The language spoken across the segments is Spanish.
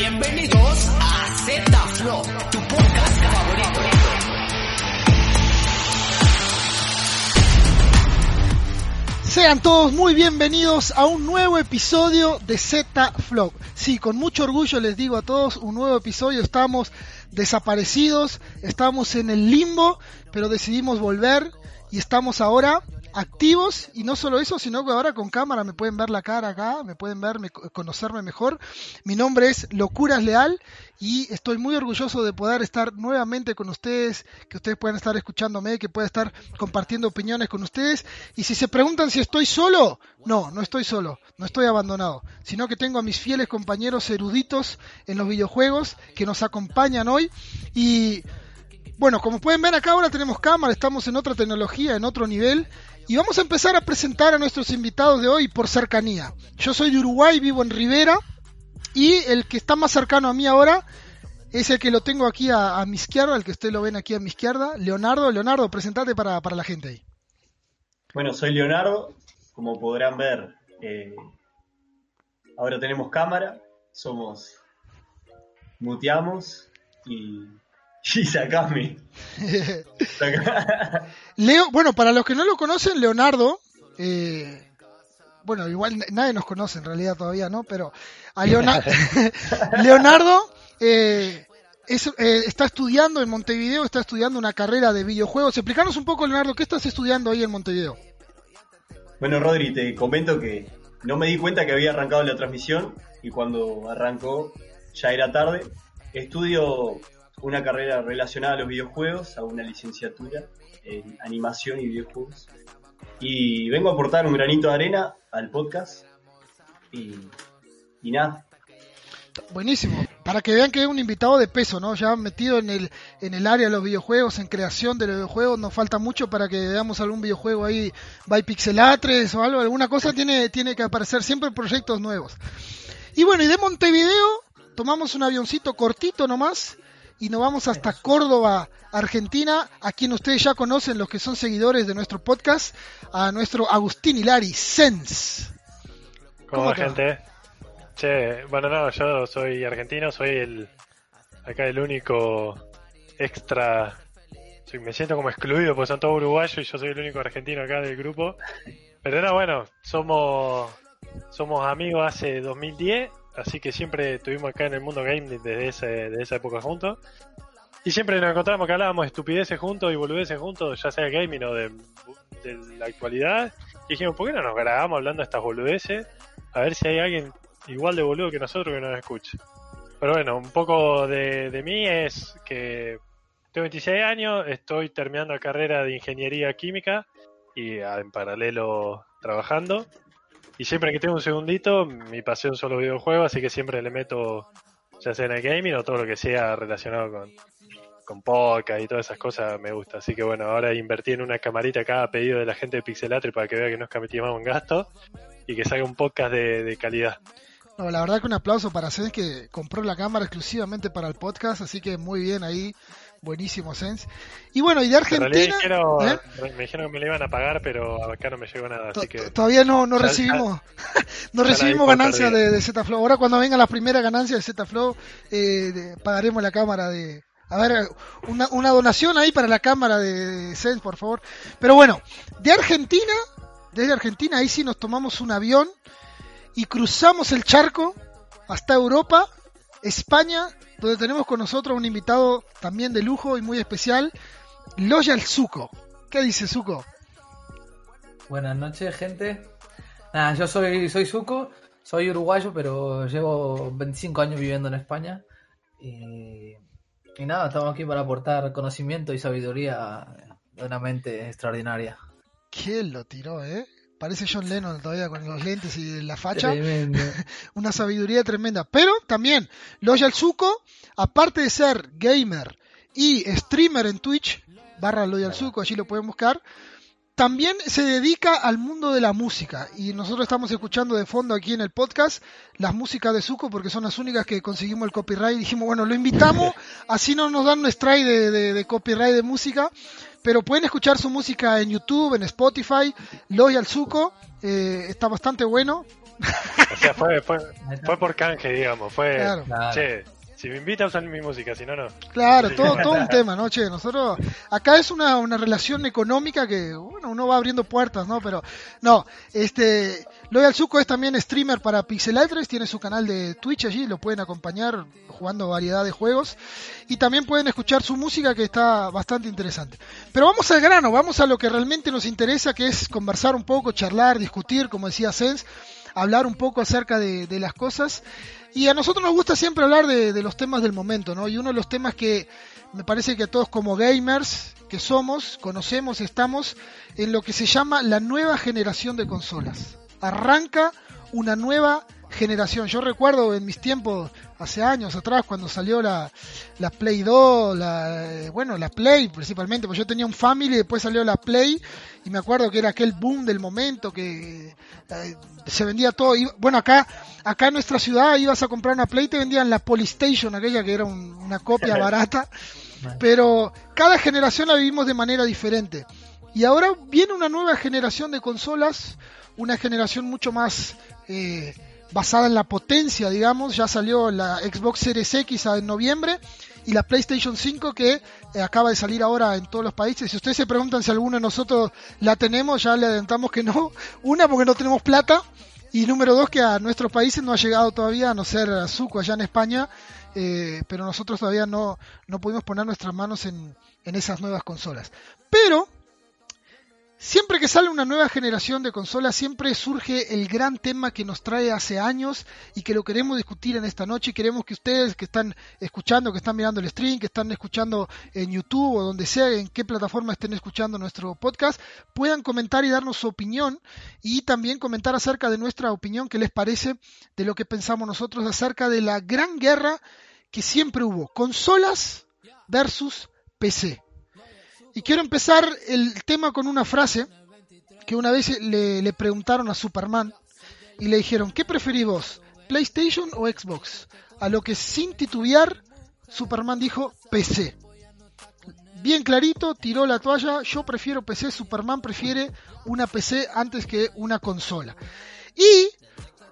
Bienvenidos a Z Flow, tu podcast favorito. Sean todos muy bienvenidos a un nuevo episodio de Z Flow. Sí, con mucho orgullo les digo a todos, un nuevo episodio. Estamos desaparecidos, estamos en el limbo, pero decidimos volver y estamos ahora activos y no solo eso, sino que ahora con cámara me pueden ver la cara acá, me pueden ver, conocerme mejor. Mi nombre es Locuras Leal y estoy muy orgulloso de poder estar nuevamente con ustedes, que ustedes puedan estar escuchándome, que pueda estar compartiendo opiniones con ustedes. Y si se preguntan si estoy solo, no, no estoy solo, no estoy abandonado, sino que tengo a mis fieles compañeros eruditos en los videojuegos que nos acompañan hoy y bueno, como pueden ver acá ahora tenemos cámara, estamos en otra tecnología, en otro nivel y vamos a empezar a presentar a nuestros invitados de hoy por cercanía. Yo soy de Uruguay, vivo en Rivera. Y el que está más cercano a mí ahora es el que lo tengo aquí a, mi izquierda, el que ustedes lo ven aquí a mi izquierda. Leonardo, Leonardo, presentate para, la gente ahí. Bueno, soy Leonardo. Como podrán ver, eh, ahora tenemos cámara. Somos. Muteamos y y sacame. Leo, bueno, para los que no lo conocen, Leonardo, eh, bueno, igual nadie nos conoce en realidad todavía, ¿no? Pero a Leonardo eh, eh, está estudiando en Montevideo, está estudiando una carrera de videojuegos. Explícanos un poco, Leonardo, ¿qué estás estudiando ahí en Montevideo? Bueno, Rodri, te comento que no me di cuenta que había arrancado la transmisión y cuando arrancó ya era tarde. Estudio una carrera relacionada a los videojuegos, hago una licenciatura en animación y videojuegos. Y vengo a aportar un granito de arena al podcast. Y, nada. Buenísimo. Para que vean que es un invitado de peso, ¿no? Ya metido en el, en el área de los videojuegos, en creación de los videojuegos, nos falta mucho para que veamos algún videojuego ahí by Pixelatres o algo, alguna cosa tiene, tiene que aparecer siempre proyectos nuevos. Y bueno, y de Montevideo tomamos un avioncito cortito nomás y nos vamos hasta Córdoba, Argentina, a quien ustedes ya conocen, los que son seguidores de nuestro podcast, a nuestro Agustín Hilari, Sens. ¿Cómo, va, gente? Che, bueno, no, yo soy argentino, soy el acá el único extra. me siento como excluido porque son todos uruguayos y yo soy el único argentino acá del grupo. Pero no, bueno, somos somos amigos hace 2010 así que siempre estuvimos acá en el mundo game desde, ese, esa época juntos. Y siempre nos encontramos que hablábamos estupideces juntos y boludeces juntos, ya sea gaming o de, la actualidad. Y dijimos, ¿por qué no nos grabamos hablando de estas boludeces? A ver si hay alguien igual de boludo que nosotros que nos escuche. Pero bueno, un poco de, de mí es que tengo 26 años, estoy terminando la carrera de ingeniería química y en paralelo trabajando. Y siempre que tengo un segundito, mi pasión son los videojuegos, así que siempre le meto, ya sea en el gaming o todo lo que sea relacionado con, con podcast y todas esas cosas me gusta. Así que bueno, ahora invertí en una camarita acá a pedido de la gente de Pixelatre para que vea que no es más un gasto y que salga un podcast de, calidad. No, la verdad que un aplauso para Sens que compró la cámara exclusivamente para el podcast, así que muy bien ahí Buenísimo, Sens. Y bueno, y de Argentina. ¿eh? Me dijeron que me le iban a pagar, pero acá no me llegó nada. Así que... Todavía no, no recibimos, no recibimos ganancias de, de Zflow. Ahora, cuando vengan las primeras ganancias de Zflow, eh, pagaremos la cámara de. A ver, una, una donación ahí para la cámara de Sens, por favor. Pero bueno, de Argentina, desde Argentina, ahí sí nos tomamos un avión y cruzamos el charco hasta Europa, España donde tenemos con nosotros un invitado también de lujo y muy especial, Loyal Zuko. ¿Qué dice Zuko? Buenas noches, gente. Nada, yo soy, soy Zuko, soy uruguayo, pero llevo 25 años viviendo en España. Y, y nada, estamos aquí para aportar conocimiento y sabiduría de una mente extraordinaria. ¿Quién lo tiró, eh? Parece John Lennon todavía con los lentes y la facha. Una sabiduría tremenda. Pero también, Loyal Zuko, aparte de ser gamer y streamer en Twitch, barra Loyal Zuko, allí lo pueden buscar, también se dedica al mundo de la música. Y nosotros estamos escuchando de fondo aquí en el podcast las músicas de Zuko porque son las únicas que conseguimos el copyright. Dijimos, bueno, lo invitamos, así no nos dan un strike de copyright de música pero pueden escuchar su música en YouTube, en Spotify, Loyal Zuko, eh, está bastante bueno. O sea, fue, fue, fue por canje, digamos. Fue, Claro. Che, si me invita a usar mi música, si no, no. Claro, Sí. todo, todo un tema, ¿no? Che, nosotros, acá es una, una relación económica que, bueno, uno va abriendo puertas, ¿no? Pero, no, este, Loyal Zuko es también streamer para Pixelatres, tiene su canal de Twitch allí, lo pueden acompañar jugando variedad de juegos y también pueden escuchar su música que está bastante interesante. Pero vamos al grano, vamos a lo que realmente nos interesa, que es conversar un poco, charlar, discutir, como decía Sens, hablar un poco acerca de, las cosas. Y a nosotros nos gusta siempre hablar de, de los temas del momento, ¿no? Y uno de los temas que me parece que todos como gamers que somos, conocemos, estamos en lo que se llama la nueva generación de consolas. Arranca una nueva generación. Yo recuerdo en mis tiempos, hace años atrás, cuando salió la, la Play 2, la, eh, bueno, la Play principalmente, pues yo tenía un Family, después salió la Play, y me acuerdo que era aquel boom del momento, que eh, se vendía todo. Y, bueno, acá, acá en nuestra ciudad ibas a comprar una Play, te vendían la Polystation, aquella que era un- una copia barata, pero cada generación la vivimos de manera diferente. Y ahora viene una nueva generación de consolas, una generación mucho más eh, basada en la potencia, digamos. Ya salió la Xbox Series X en noviembre y la PlayStation 5 que eh, acaba de salir ahora en todos los países. Si ustedes se preguntan si alguno de nosotros la tenemos, ya le adelantamos que no. Una, porque no tenemos plata. Y número dos, que a nuestros países no ha llegado todavía, a no ser a allá en España, eh, pero nosotros todavía no, no pudimos poner nuestras manos en, en esas nuevas consolas. Pero, siempre que sale una nueva generación de consolas, siempre surge el gran tema que nos trae hace años y que lo queremos discutir en esta noche. Y queremos que ustedes que están escuchando, que están mirando el stream, que están escuchando en YouTube o donde sea, en qué plataforma estén escuchando nuestro podcast, puedan comentar y darnos su opinión y también comentar acerca de nuestra opinión, qué les parece de lo que pensamos nosotros acerca de la gran guerra que siempre hubo, consolas versus PC. Y quiero empezar el tema con una frase que una vez le, le preguntaron a Superman y le dijeron, ¿qué preferís vos, PlayStation o Xbox? A lo que sin titubear, Superman dijo PC. Bien clarito, tiró la toalla, yo prefiero PC, Superman prefiere una PC antes que una consola. Y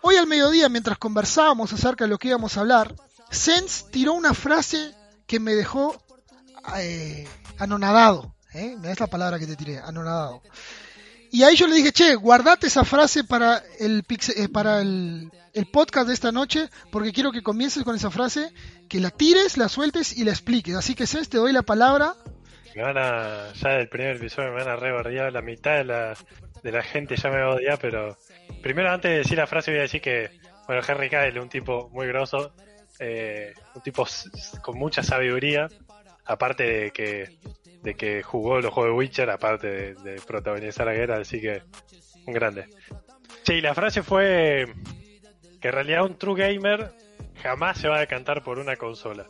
hoy al mediodía, mientras conversábamos acerca de lo que íbamos a hablar, Sense tiró una frase que me dejó eh, anonadado. ¿eh? Das la palabra que te tiré, anonadado. Y ahí yo le dije, che, guardate esa frase para el, eh, para el, el podcast de esta noche, porque quiero que comiences con esa frase, que la tires, la sueltes y la expliques. Así que, Sense, te doy la palabra. Me ya del primer episodio me van a rebardear, la mitad de la, de la gente ya me va a odiar, pero primero antes de decir la frase voy a decir que, bueno, Henry Cavill, un tipo muy grosso, eh, un tipo con mucha sabiduría, aparte de que, de que jugó los juegos de Witcher, aparte de, protagonizar la guerra, así que un grande. Sí, la frase fue que en realidad un true gamer jamás se va a decantar por una consola.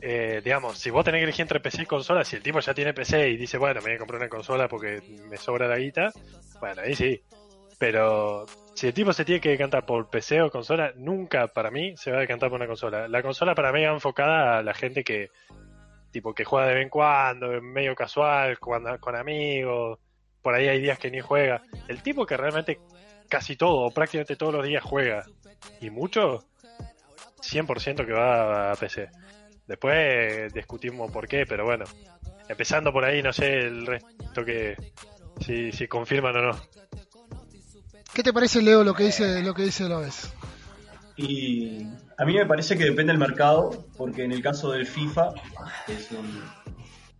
Eh, digamos, si vos tenés que elegir entre PC y consola, si el tipo ya tiene PC y dice, bueno, me voy a comprar una consola porque me sobra la guita, bueno, ahí sí. Pero si el tipo se tiene que decantar por PC o consola, nunca para mí se va a decantar por una consola. La consola para mí va enfocada a la gente que, tipo, que juega de vez en cuando, medio casual, con amigos, por ahí hay días que ni juega. El tipo que realmente casi todo, o prácticamente todos los días juega, y mucho, 100% que va a PC. Después discutimos por qué, pero bueno. Empezando por ahí, no sé el resto que. Si, si confirman o no. ¿Qué te parece, Leo, lo que dice, lo que dice Loves? Y a mí me parece que depende del mercado, porque en el caso del FIFA, que es un,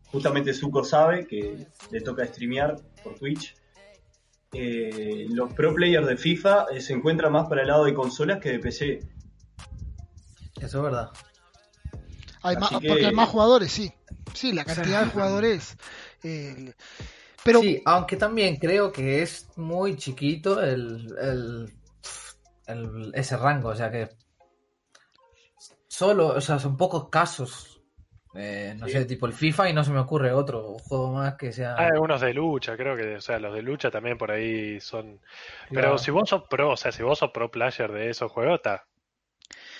justamente Zuko sabe que le toca streamear por Twitch, eh, los pro players de FIFA eh, se encuentran más para el lado de consolas que de PC. Eso es verdad. Hay más, que- Porque hay más jugadores, sí. Sí, la cantidad de jugadores. eh, pero Sí, aunque también creo que es muy chiquito el, el, el- ese rango, o sea que solo, o sea, son pocos casos. eh, no Sí. sé, tipo el FIFA y no se me ocurre otro juego más que sea. Hay algunos de lucha, creo que, o sea, los de lucha también por ahí son. Pero Claro. si vos sos pro, o sea, si vos sos pro player de esos juegos, está.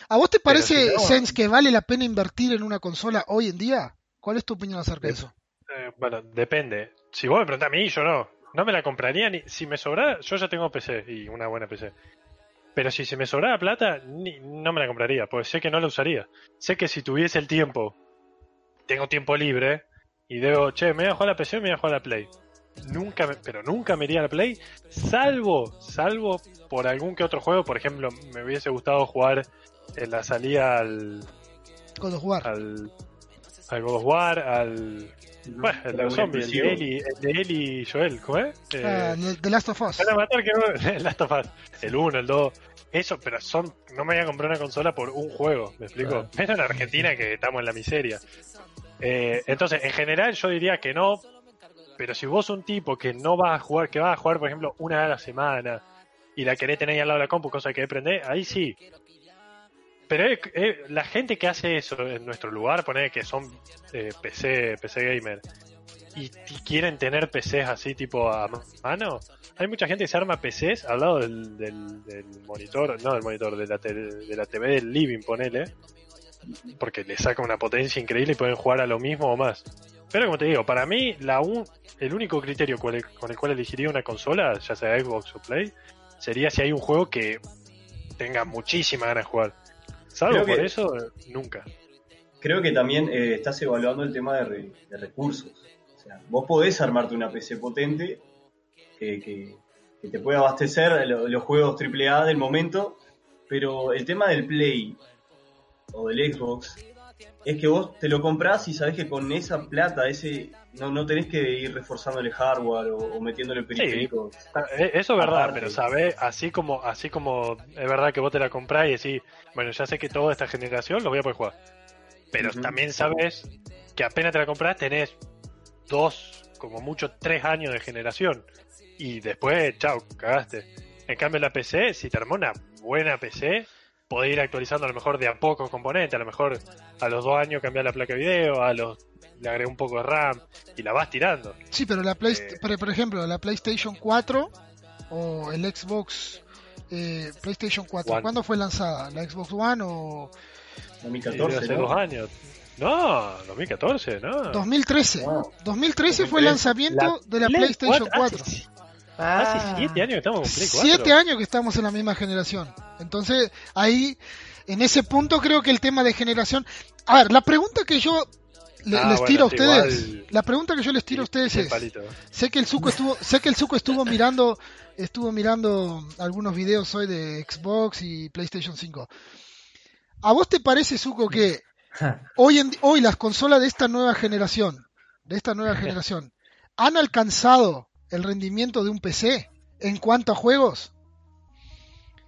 ¿a vos te parece, si no- Sense, que vale la pena invertir en una consola hoy en día? ¿Cuál es tu opinión acerca de eso? Eh, bueno, depende. Si vos me preguntás a mí, yo no. No me la compraría ni. Si me sobra, yo ya tengo PC y una buena PC. Pero si se me sobrara plata, ni- no me la compraría, porque sé que no la usaría. Sé que si tuviese el tiempo, tengo tiempo libre, y digo, che, me voy a jugar a la PC o me voy a jugar a la Play. Nunca, me- pero nunca me iría a la Play, salvo, salvo por algún que otro juego. Por ejemplo, me hubiese gustado jugar en la salida al, God of War. al, al God of War, al. Bueno, el de los zombies, el de Eli, el de Eli y Joel, ¿cómo es? Eh, Ah, The Last of Us. Van a matar que no- el Last of Us. El 1, el 2. Eso, pero son. No me voy a comprar una consola por un juego, ¿me explico? Claro. Menos en Argentina que estamos en la miseria. Eh, entonces, en general, yo diría que no. Pero si vos un tipo que no vas a jugar, que vas a jugar, por ejemplo, una vez a la semana y la querés tener ahí al lado de la compu, cosa que aprender, ahí sí. Pero eh, eh, la gente que hace eso en nuestro lugar, poner que son eh, PC, PC gamer, y, y quieren tener PCs así tipo a mano, hay mucha gente que se arma PCs al lado del, del, del monitor, no del monitor, de la, tele- de la TV del living, ponele, porque le saca una potencia increíble y pueden jugar a lo mismo o más. Pero como te digo, para mí la un, el único criterio con el, con el cual elegiría una consola, ya sea Xbox o Play, sería si hay un juego que tenga muchísima ganas de jugar. Salvo que- por eso, nunca. Creo que también eh, estás evaluando el tema de, re- de recursos. Sea, vos podés armarte una PC potente que, que- que te pueda abastecer lo- los juegos AAA del momento, pero el tema del Play o del Xbox es que vos te lo comprás y sabés que con esa plata, ese no, no tenés que ir reforzándole hardware o, o metiéndole periféricos. Ah, eh, Eso es verdad, Aparte. pero sabes, así como, así como es verdad que vos te la comprás y decís, bueno, ya sé que toda esta generación lo voy a poder jugar. Pero también sabes que apenas te la compras tenés dos, como mucho tres años de generación. Y después, chao, cagaste. En cambio la PC, si te armó una buena PC, podés ir actualizando a lo mejor de a poco componentes, a lo mejor a los dos años cambiar la placa de video, a los le agregué un poco de RAM y la vas tirando. Sí, pero la Play, Eh. por, por ejemplo, la PlayStation 4 o el Xbox eh, PlayStation 4, One. ¿cuándo fue lanzada? ¿La Xbox One o Y 2014, hace ¿no? dos años. No, 2014, no. 2013? No. 2013 fue el 2013. lanzamiento de la Play PlayStation 4. Hace, si- Ah, hace siete años que estamos con Play 4. Siete años que estamos en la misma generación. Entonces, ahí, en ese punto creo que el tema de generación... A ver, la pregunta que yo le- Ah, les bueno, tiro a ustedes, igual- la pregunta que yo les tiro a ustedes es... Sé que el Zuko estuvo, sé que el Zuko estuvo mirando, estuvo mirando algunos videos hoy de Xbox y PlayStation 5. ¿A vos te parece, Zuko, que hoy en, hoy las consolas de esta nueva generación, de esta nueva generación, han alcanzado el rendimiento de un PC en cuanto a juegos?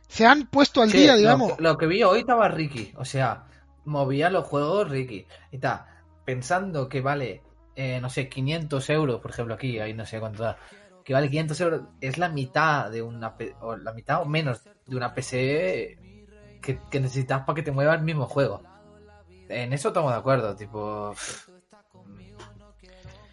Se han puesto al Sí, día, digamos. Lo, que vi hoy estaba Ricky, o sea, movía los juegos Ricky. Y está pensando que vale, eh, no sé, 500 euros, por ejemplo, aquí, ahí no sé cuánto da. Que vale 500 euros, es la mitad de una, o la mitad o menos de una PC que, que necesitas para que te mueva el mismo juego. En eso estamos de acuerdo, tipo.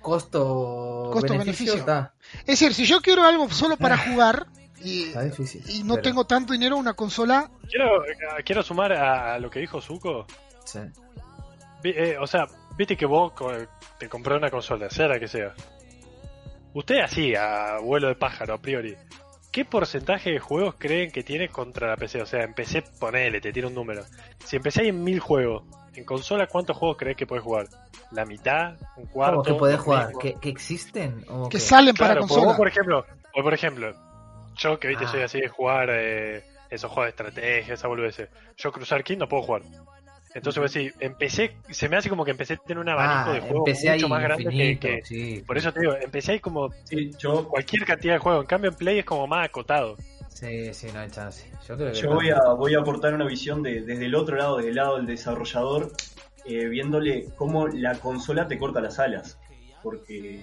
Costo, Costo-beneficio. beneficio, está, Es decir, si yo quiero algo solo para jugar y, está difícil. y no pero- tengo tanto dinero, una consola, Quiero, eh, quiero sumar a, lo que dijo Zuko. sí. Eh, o sea, viste que vos te compré una consola, sea la que sea. Usted así, a vuelo de pájaro, a priori. ¿Qué porcentaje de juegos creen que tiene contra la PC? O sea, en PC, ponele, te tiro un número. Si en PC hay mil juegos, en consola, ¿cuántos juegos crees que puedes jugar? ¿La mitad? ¿Un cuarto? ¿Cómo que puedes ¿Lo jugar? ¿Que, que existen? ¿O que qué? salen para Claro, pues consola. vos, por ejemplo, o por ejemplo, yo que viste Ah. soy así de jugar eh, esos juegos de estrategia, esa boludez. Yo cruzar King no puedo jugar. Entonces vos decís, empecé, se me hace como que empecé a tener un abanico Ah, de juegos ahí mucho más grande que, infinito, que- sí. Por eso te digo, empecé ahí como Sí, yo, cualquier cantidad de juegos. En cambio en Play es como más acotado. Sí, sí, no hay chance. Yo creo que Yo voy a, voy a aportar una visión de- desde el otro lado, desde el lado del desarrollador, eh, viéndole cómo la consola te corta las alas. Porque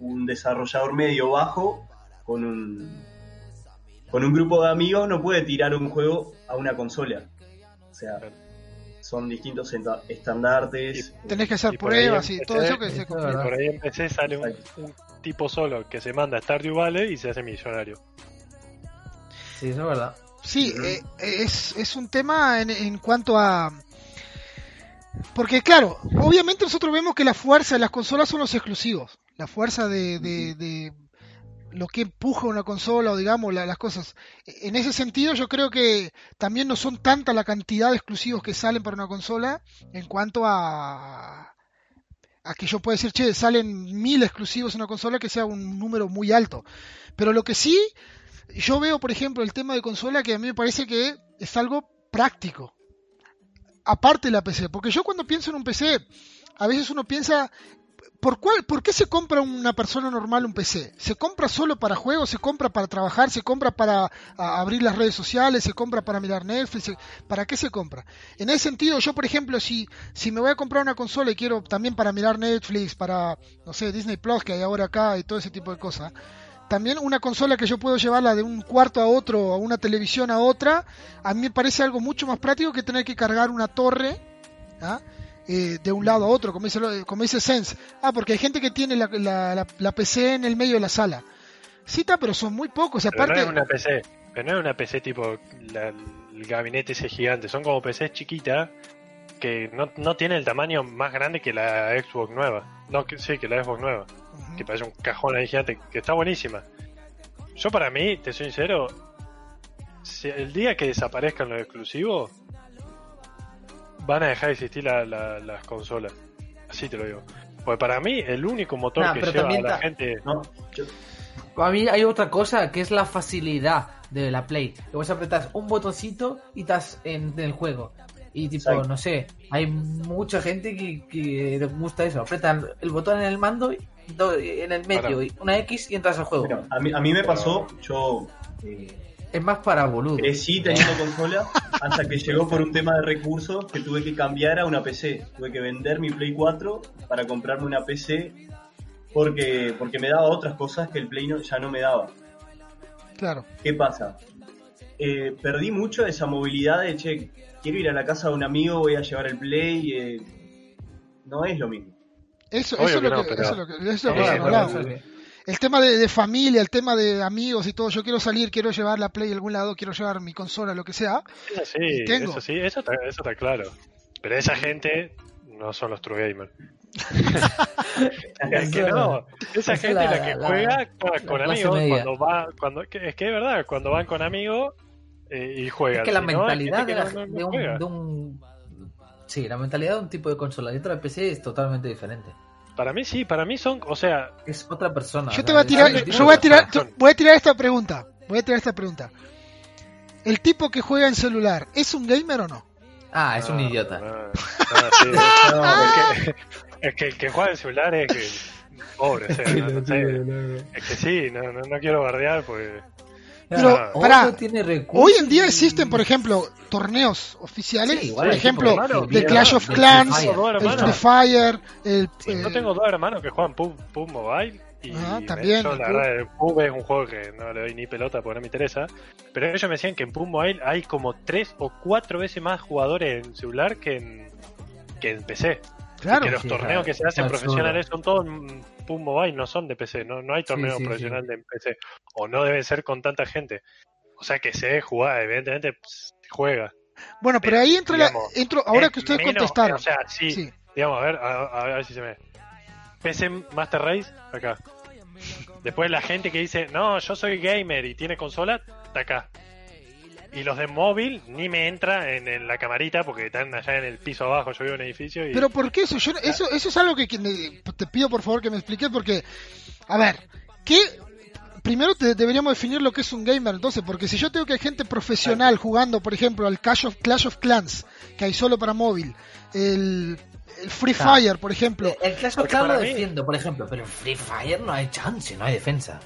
un desarrollador medio bajo con un, con un grupo de amigos no puede tirar un juego a una consola. O sea, son distintos estandartes. Tenés que hacer Y por ahí pruebas y empecé- todo eso que se complica. Por ahí en PC sale un, un tipo solo que se manda a Stardew Valley y se hace millonario. Sí, eso es verdad. Sí, eh, es, es un tema en, en cuanto a... Porque claro, obviamente nosotros vemos que la fuerza de las consolas son los exclusivos. La fuerza de... de- de- lo que empuja una consola o digamos las cosas. En ese sentido yo creo que también no son tanta la cantidad de exclusivos que salen para una consola en cuanto a a que yo pueda decir, che, salen mil exclusivos en una consola que sea un número muy alto. Pero lo que sí, yo veo, por ejemplo, el tema de consola que a mí me parece que es algo práctico. Aparte de la PC, porque yo cuando pienso en un PC, a veces uno piensa ¿Por, cuál, ¿Por qué se compra una persona normal un PC? ¿Se compra solo para juegos? ¿Se compra para trabajar? ¿Se compra para abrir las redes sociales? ¿Se compra para mirar Netflix? ¿Para qué se compra? En ese sentido, yo, por ejemplo, si, si me voy a comprar una consola y quiero también para mirar Netflix, para, no sé, Disney Plus que hay ahora acá y todo ese tipo de cosas, también una consola que yo puedo llevarla de un cuarto a otro, a una televisión a otra, a mí me parece algo mucho más práctico que tener que cargar una torre. ¿ah? Eh, de un lado a otro, como dice, como dice Sense. Ah, porque hay gente que tiene la, la, la, PC en el medio de la sala. Sí, está, pero son muy pocos. Aparte... no es una PC, pero no es una PC tipo el gabinete ese gigante. Son como PCs chiquitas que no, no tiene el tamaño más grande que la Xbox nueva. No, que, sí, que la Xbox nueva. Que parece un cajón ahí gigante, que está buenísima. Yo para mí, te soy sincero, si el día que desaparezcan los exclusivos, van a dejar de existir las consolas. Así te lo digo. Porque para mí, el único motor que lleva a la gente. No, Para mí hay otra cosa que es la facilidad de la Play. Que vos apretas un botoncito y estás en, el juego. Y tipo, no sé, hay mucha gente que, que le gusta eso. Apretan el botón en el mando, en el medio, y una X y entras al juego. a, mí, a mí me pasó, yo eh, es más para boludo. Crecí teniendo consola hasta que llegó por un tema de recursos que tuve que cambiar a una PC. Tuve que vender mi Play 4 para comprarme una PC porque, porque me daba otras cosas que el Play ya no me daba. Claro. ¿Qué pasa? Eh, perdí mucho esa movilidad de, che, quiero ir a la casa de un amigo, voy a llevar el Play. Eh, no es lo mismo. Eso, eso, es lo que, eso, es lo que, eso es lo que el tema de, familia, el tema de amigos y todo, yo quiero salir, quiero llevar la Play a algún lado, quiero llevar mi consola, lo que sea. Sí, eso sí, eso está, claro. Pero esa gente no son los true gamers. es que no, esa gente la, la que juega con amigos cuando va, cuando es que es verdad, cuando van con amigos eh, y juegan. Es que la mentalidad de, un, sí, la mentalidad de un tipo de consola y otra de PC es totalmente diferente. Para mí sí, para mí son, o sea, es otra persona. Yo te voy a tirar, yo voy a tirar, voy a tirar esta pregunta. Voy a tirar esta pregunta. ¿El tipo que juega en celular es un gamer o no? Ah, es un idiota. es, que, el que juega en celular es que pobre, o sea, es que sí, no, no, no quiero bardear pues pero, para, hoy en día existen, por ejemplo, torneos oficiales, por ejemplo, de Clash of Clans, el Free Fire, el... Yo tengo dos hermanos que juegan PUB, Mobile y también, yo, la verdad, el PUB es un juego que no le doy ni pelota porque no me interesa. Pero ellos me decían que en PUB Mobile hay como tres o cuatro veces más jugadores en celular que en, que en PC. Claro. que los torneos que se hacen profesionales son todos PUM Mobile no son de PC, no, no hay torneo profesional de PC, o no deben ser con tanta gente. O sea que se debe jugar, evidentemente juega. Bueno, pero, ahí entra la, entro, ahora que ustedes contestaron. O sea, sí, digamos, a ver, a, ver si se ve. PC Master Race, acá. Después la gente que dice, no, yo soy gamer y tiene consola, está acá. Y los de móvil ni me entra en, la camarita porque están allá en el piso abajo, yo vivo en un edificio. Y... Pero ¿por qué eso? Yo, eso? Eso es algo que, te pido por favor que me expliques porque, a ver, ¿qué primero te, deberíamos definir lo que es un gamer, entonces, porque si yo tengo que hay gente profesional jugando, por ejemplo, al Clash of, Clash of Clans, que hay solo para móvil, el, Free Fire, por ejemplo. El, Clash of Clans lo defiendo, por ejemplo, pero en Free Fire no hay chance, no hay defensa.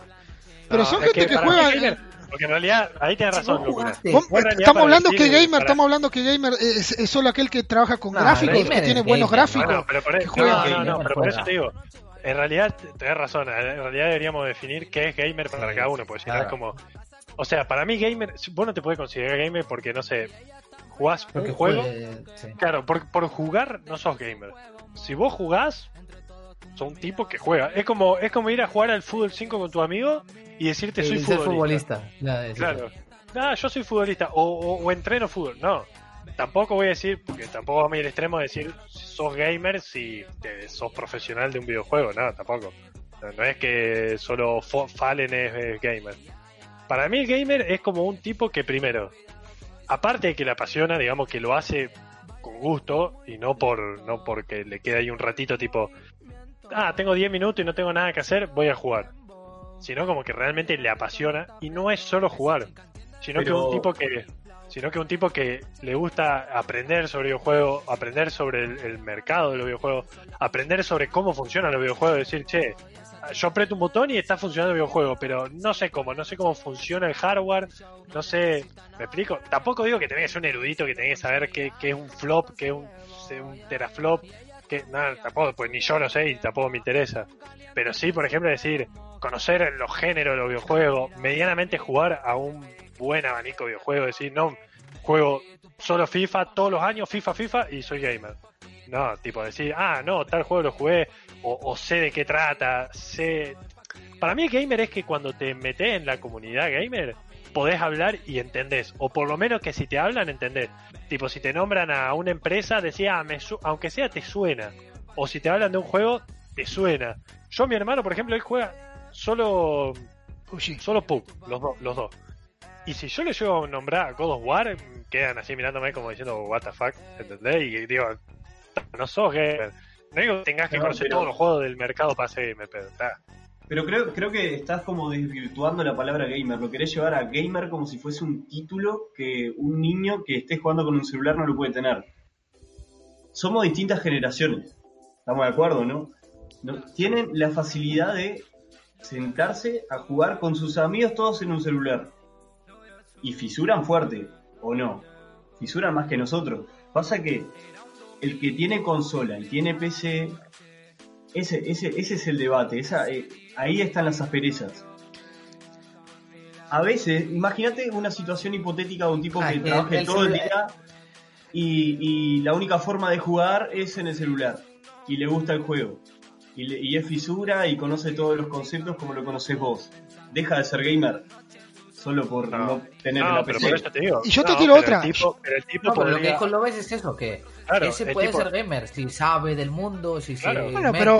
Pero son gente que, juega. Porque en realidad, ahí tienes razón, Estamos hablando que gamer, estamos hablando que gamer es, solo aquel que trabaja con gráficos, que tiene buenos gráficos. No, pero por, eso, no, no, pero por eso te digo, en realidad, tenés razón, en realidad deberíamos definir qué es gamer para cada uno, porque si no es como... O sea, para mí gamer, vos no te puedes considerar gamer porque, no sé, jugás un juego... Claro, por, por jugar no sos gamer. Si vos jugás, sos un tipo que juega. Es como, es como ir a jugar al fútbol 5 con tu amigo y decirte soy futbolista. claro. Ah, yo soy futbolista o, o, entreno fútbol. No, tampoco voy a decir, porque tampoco va a ir al extremo de decir sos gamer si sos profesional de un videojuego. No, tampoco. No, es que solo Fallen es, gamer. Para mí el gamer es como un tipo que primero, aparte de que le apasiona, digamos que lo hace con gusto y no por no porque le queda ahí un ratito tipo, ah, tengo 10 minutos y no tengo nada que hacer, voy a jugar. Sino como que realmente le apasiona y no es solo jugar, sino que un tipo que sino que un tipo que le gusta aprender sobre videojuegos, aprender sobre el, mercado de los videojuegos, aprender sobre cómo funcionan los videojuegos, decir, che, yo aprieto un botón y está funcionando el videojuego, pero no sé cómo, no sé cómo funciona el hardware, no sé, ¿me explico? Tampoco digo que tenés que ser un erudito, que tenés que saber qué, es un flop, qué es un, un teraflop, que nada, tampoco, pues ni yo lo sé y tampoco me interesa. Pero sí, por ejemplo, decir, conocer los géneros de los videojuegos, medianamente jugar a un buen abanico de videojuegos, decir, no, juego solo FIFA todos los años, FIFA, FIFA y soy gamer. No, tipo decir, ah, no, tal juego lo jugué o, sé de qué trata, sé... Para mí gamer es que cuando te metes en la comunidad gamer, podés hablar y entendés, o por lo menos que si te hablan, entendés. Tipo, si te nombran a una empresa, decía, ah, me aunque sea te suena. O si te hablan de un juego, te suena. Yo, mi hermano, por ejemplo, él juega solo... Solo PUB, los, los dos. Y si yo le llego a nombrar a God of War, quedan así mirándome como diciendo, what the fuck, ¿entendés? Y digo, no sos gamer. No digo que tengas que conocer todos los juegos del mercado para ser gamer, pero está. Pero creo, creo que estás como desvirtuando la palabra gamer. Lo querés llevar a gamer como si fuese un título que un niño que esté jugando con un celular no lo puede tener. Somos distintas generaciones. Estamos de acuerdo, ¿no? ¿no? Tienen la facilidad de sentarse a jugar con sus amigos todos en un celular y fisuran fuerte, ¿o no? Fisuran más que nosotros. Pasa que el que tiene consola y tiene PC, ese, ese, ese es el debate, esa, eh, ahí están las asperezas. A veces, imagínate una situación hipotética de un tipo que trabaje todo el día y, la única forma de jugar es en el celular y le gusta el juego. Y, y es fisura y conoce todos los conceptos como lo conoces vos. Deja de ser gamer solo por no, tener la pero por eso te digo. Y yo te tiro otra. El tipo, pero el tipo lo que dijo López es eso, que ese puede ser gamer, si sabe del mundo, si se Bueno, pero...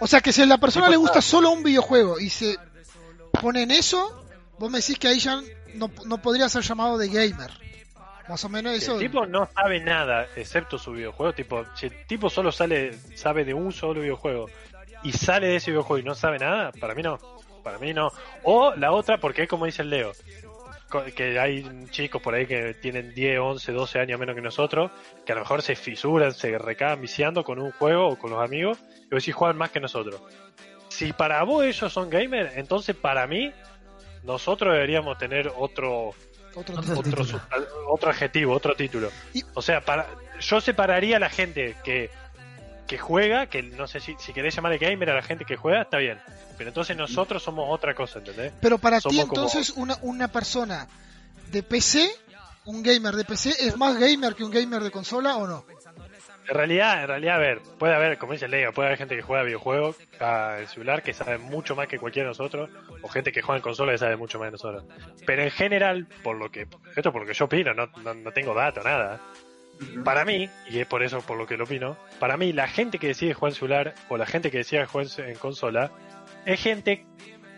O sea, que si a la persona le gusta solo un videojuego y se pone en eso, vos me decís que ahí ya no, no podría ser llamado de gamer. Más o menos eso. el tipo no sabe nada excepto su videojuego. Tipo, si el tipo solo sale, sabe de un solo videojuego y sale de ese videojuego y no sabe nada, para mí no para mí no. O la otra, porque es como dice el Leo, que hay chicos por ahí que tienen 10, 11, 12 años menos que nosotros, que a lo mejor se fisuran, se recaban viciando con un juego o con los amigos, y si juegan más que nosotros. Si para vos ellos son gamers, entonces para mí, nosotros deberíamos tener otro otro, otro, adjetivo, otro título. O sea, para, yo separaría a la gente que que juega, que no sé si, si querés llamarle gamer a la gente que juega, está bien. Pero entonces nosotros somos otra cosa, ¿entendés? Pero para ti entonces una, una persona de PC, un gamer de PC, ¿es más gamer que un gamer de consola o no? En realidad, en realidad, a ver, puede haber, como dice Leo, puede haber gente que juega videojuegos en celular que sabe mucho más que cualquiera de nosotros, o gente que juega en consola que sabe mucho más de nosotros. Pero en general, por lo que, esto es por lo que yo opino, no, no, no tengo datos, nada. Para mí, y es por eso por lo que lo opino, para mí la gente que decide jugar en celular o la gente que decide jugar en consola es gente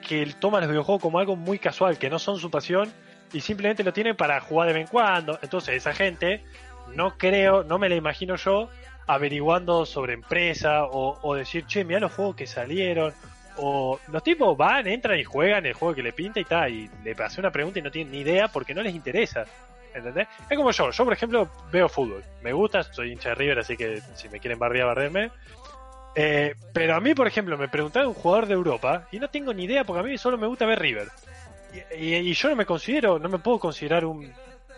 que toma los videojuegos como algo muy casual, que no son su pasión y simplemente lo tienen para jugar de vez en cuando. Entonces esa gente no creo, no me la imagino yo averiguando sobre empresa o, decir, che, mira los juegos que salieron. O los tipos van, entran y juegan el juego que le pinta y tal, y le pasé una pregunta y no tienen ni idea porque no les interesa. ¿Entendés? Es como yo, yo por ejemplo veo fútbol, me gusta, soy hincha de River, así que si me quieren barrer, barrerme. Eh, pero a mí, por ejemplo, me preguntaron un jugador de Europa y no tengo ni idea porque a mí solo me gusta ver River. Y, yo no me considero, no me puedo considerar un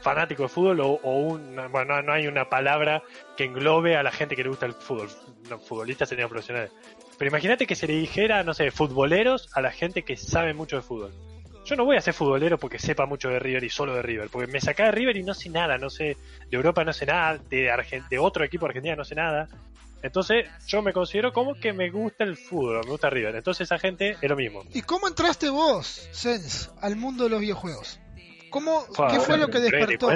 fanático de fútbol o, un. Bueno, no, hay una palabra que englobe a la gente que le gusta el fútbol. Los futbolistas serían profesionales. Pero imagínate que se le dijera, no sé, futboleros a la gente que sabe mucho de fútbol. Yo no voy a ser futbolero porque sepa mucho de River y solo de River, porque me saca de River y no sé nada, no sé, de Europa no sé nada, de, de otro equipo argentino no sé nada. Entonces, yo me considero como que me gusta el fútbol, me gusta River. Entonces, esa gente es lo mismo. ¿Y cómo entraste vos, Sens, al mundo de los videojuegos? ¿Cómo, ¿Qué fue lo que despertó?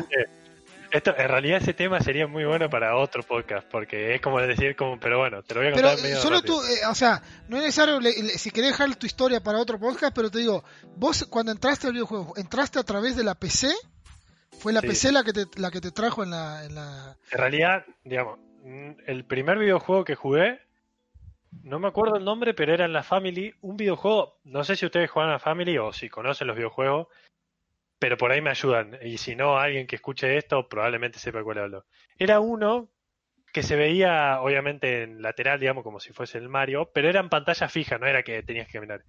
Esto, en realidad ese tema sería muy bueno para otro podcast, porque es como decir, como, pero bueno, te lo voy a contar Pero medio solo rápido. tú, eh, o sea, no es necesario, le- le- si querés dejar tu historia para otro podcast, pero te digo, vos cuando entraste al videojuego, ¿entraste a través de la PC? ¿Fue la Sí. PC la que te, la que te trajo en la... En la... En realidad, digamos, mm, el primer videojuego que jugué, no me acuerdo el nombre, pero era en la Family, un videojuego, no sé si ustedes juegan a Family o si conocen los videojuegos, pero por ahí me ayudan. Y si no, alguien que escuche esto probablemente sepa cuál hablo. Era uno que se veía, obviamente, en lateral, digamos, como si fuese el Mario, pero era en pantalla fija, no era que tenías que caminar.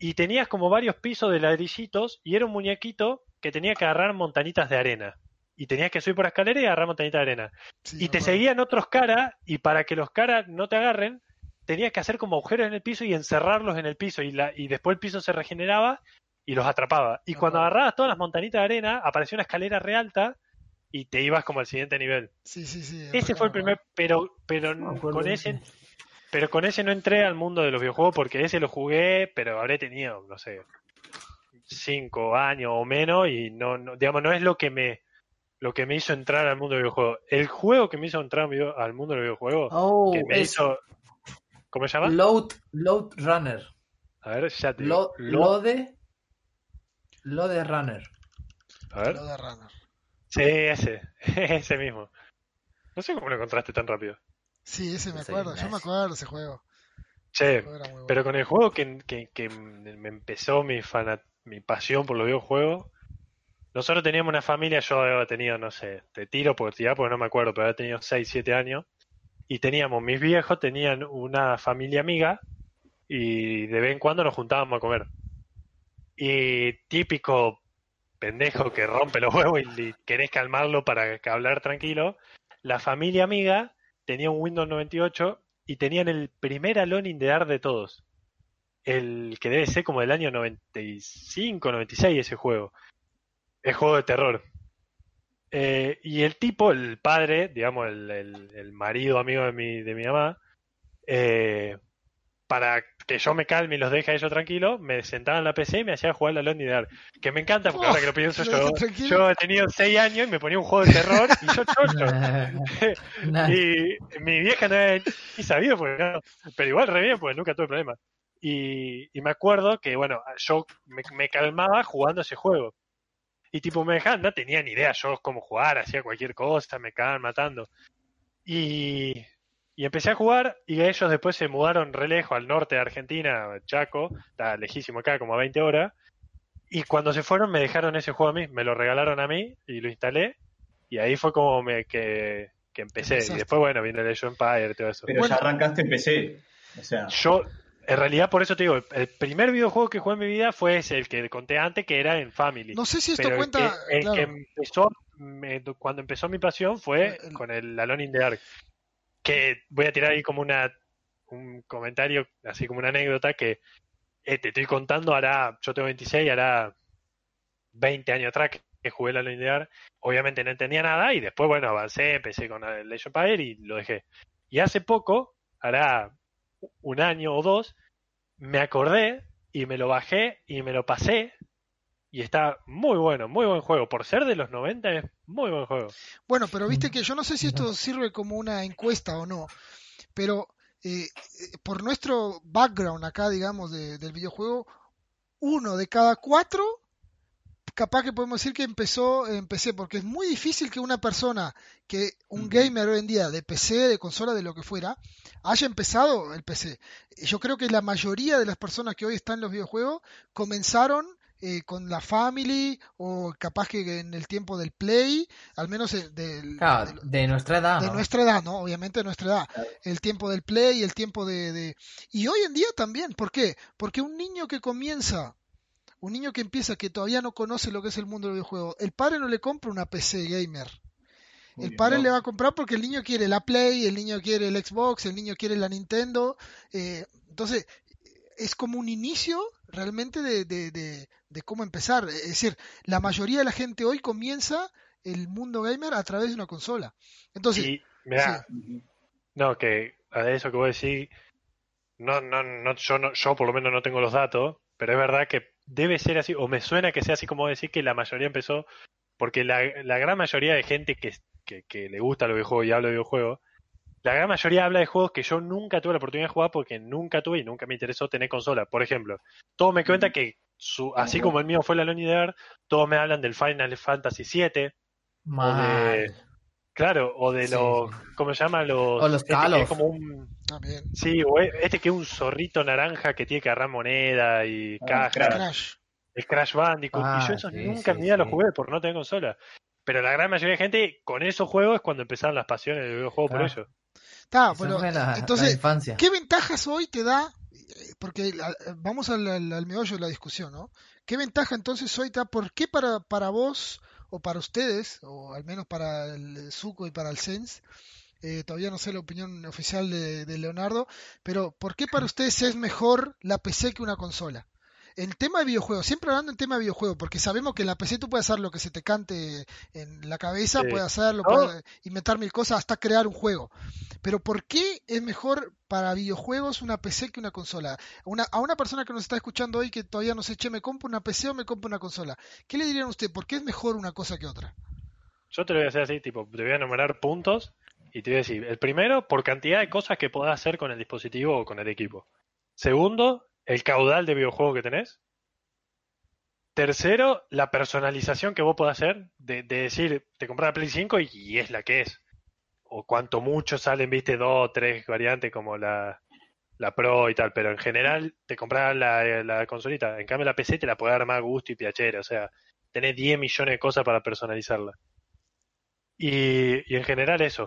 Y tenías como varios pisos de ladrillitos y era un muñequito que tenía que agarrar montanitas de arena. Y tenías que subir por la escalera y agarrar montanitas de arena. Sí, y te seguían otros caras y para que los caras no te agarren, tenías que hacer como agujeros en el piso y encerrarlos en el piso y, la, y después el piso se regeneraba y los atrapaba. Y cuando agarrabas todas las montanitas de arena, apareció una escalera re alta y te ibas como al siguiente nivel. Sí, sí, sí. Ese fue el primer, pero, pero No con ese, pero con ese no entré al mundo de los videojuegos porque ese lo jugué, pero habré tenido, no sé, cinco años o menos y no, no digamos, no es lo que me lo que me hizo entrar al mundo de los videojuegos. El juego que me hizo entrar al mundo de los videojuegos, Oh, que me es hizo, ¿cómo se llama? Load, Load Runner. A ver, ya te digo. Lo, Lo-. Lode Runner. a ver. Lo de Runner. Sí, ese, ese mismo. No sé cómo lo encontraste tan rápido. Sí, ese me acuerdo, yo me acuerdo de ese juego. Che, bueno. Pero con el juego que, que, que me empezó mi, fana- mi pasión por los videojuegos, nosotros teníamos una familia, yo había tenido, no sé, te tiro por tirar porque no me acuerdo, pero había tenido 6, 7 años, y teníamos, mis viejos tenían una familia amiga, y de vez en cuando nos juntábamos a comer. Y típico pendejo que rompe los huevos y querés calmarlo para hablar tranquilo, la familia amiga tenía un Windows 98 y tenían el primer Alone in the de todos. El que debe ser como del año 95, 96 ese juego. Es juego de terror. Eh, y el tipo, el padre, digamos, el, el- el marido amigo de mi, de mi mamá, eh, para que yo me calme y los deje a ellos tranquilos, me sentaba en la PC y me hacía jugar la the Dark. Que me encanta porque ahora que lo pienso lo yo, yo he tenido 6 años y me ponía un juego de terror y yo chocho. Y mi vieja no había ni sabido, porque, claro, pero igual re bien, porque nunca tuve problema. Y, y me acuerdo que, bueno, yo me, me calmaba jugando ese juego. Y tipo, me dejaban, no tenía ni idea yo cómo jugar, hacía cualquier cosa, me cagaban matando. Y, y empecé a jugar y ellos después se mudaron re lejos al norte de Argentina, Chaco, está lejísimo acá, como a 20 horas. Y cuando se fueron me dejaron ese juego a mí, me lo regalaron a mí y lo instalé. Y ahí fue como me, que, que empecé. Empezaste. Y después, bueno, vino el Age Empire y todo eso. Pero Bueno. ya arrancaste en PC. O sea, Yo, en realidad, por eso te digo, el, primer videojuego que jugué en mi vida fue ese, el que conté antes, que era en Family. No sé si esto Pero el cuenta. que, el claro. que empezó, me- cuando empezó mi pasión fue El- con el Alone in the Dark. Que voy a tirar ahí como una un comentario, así como una anécdota, que eh, te estoy contando, hará, yo tengo 26, hará 20 años atrás que, jugué the Dark. Obviamente no entendía nada y después, bueno, avancé, empecé con el Age of y lo dejé. Y hace poco, hará un año o dos, me acordé y me lo bajé y me lo pasé y está muy bueno, muy buen juego. Por ser de los 90 es muy buen juego. Bueno, pero viste que yo no sé si esto sirve como una encuesta o no, pero eh, eh, por nuestro background acá, digamos, de- del videojuego, uno de cada cuatro, capaz que podemos decir que empezó en PC, porque es muy difícil que una persona, que un gamer hoy en día, de PC, de consola, de lo que fuera, haya empezado el PC. Yo creo que la mayoría de las personas que hoy están en los videojuegos comenzaron eh, con la Family o capaz que en el tiempo del Play, al menos del, Claro, del- de nuestra edad. de ¿no? nuestra edad, ¿no? Obviamente de nuestra edad. Claro. El tiempo del Play, el tiempo de, de- Y hoy en día también, ¿por qué? Porque un niño que comienza, un niño que empieza, que todavía no conoce lo que es el mundo del videojuego, el padre no le compra una PC gamer. El padre no. le va a comprar porque el niño quiere la Play, el niño quiere el Xbox, el niño quiere la Nintendo. eh, entonces, es como un inicio realmente de, de- de- de cómo empezar. Es decir, la mayoría de la gente hoy comienza el mundo gamer a través de una consola. Entonces, Y mirá, no, que a eso que vos decís, no, no, no, yo, no, yo por lo menos no tengo los datos, pero es verdad que debe ser así, o me suena que sea así como decir que la mayoría empezó porque la, la gran mayoría de gente que, que, que le gusta los videojuegos y habla de videojuegos, la gran mayoría habla de juegos que yo nunca tuve la oportunidad de jugar porque nunca tuve y nunca me interesó tener consola. Por ejemplo, todos me cuentan que, su, así como el mío fue la Lonely Dare, todos me hablan del Final Fantasy VII, o de, claro, o de Sí, los, sí. ¿cómo se llama? Los, O los este que es como un, También. sí, o e- este que es un zorrito naranja que tiene que agarrar moneda y Ah, caja, Crash. Crash. el Crash Bandicoot, Ah, y yo esos sí, nunca sí, en mi vida los jugué por no tener consola. Pero la gran mayoría de gente con esos juegos es cuando empezaron las pasiones del videojuego por Claro. ellos. Está, bueno, la entonces, infancia. ¿qué ventajas hoy te da? Porque vamos al, al- al meollo de la discusión, ¿no? ¿Qué ventaja entonces hoy te da? ¿Por qué para, para vos o para ustedes, o al menos para el Zuko y para el Sense, eh, todavía no sé la opinión oficial de, de Leonardo, pero ¿por qué para ustedes es mejor la PC que una consola? En tema de videojuegos, siempre hablando en tema de videojuegos, porque sabemos que en la PC tú puedes hacer lo que se te cante en la cabeza, Sí. puedes hacerlo, No. puedes inventar mil cosas hasta crear un juego. Pero ¿por qué es mejor para videojuegos una PC que una consola? Una, a una persona que nos está escuchando hoy que todavía no sé, che, ¿me compro una PC o me compro una consola? ¿Qué le dirían a usted? ¿Por qué es mejor una cosa que otra? Yo te lo voy a hacer así, tipo, te voy a enumerar puntos y te voy a decir, el primero, por cantidad de cosas que podás hacer con el dispositivo o con el equipo. Segundo, el caudal de videojuegos que tenés. Tercero, la personalización que vos podés hacer, de, de decir, te compras la Play 5 y, es la que es. O cuanto mucho salen, viste, dos o tres variantes como la, la Pro y tal, pero en general te compras la, la consolita. En cambio la PC te la puede dar más gusto y piacere, o sea, tenés 10 millones de cosas para personalizarla. Y, y en general eso.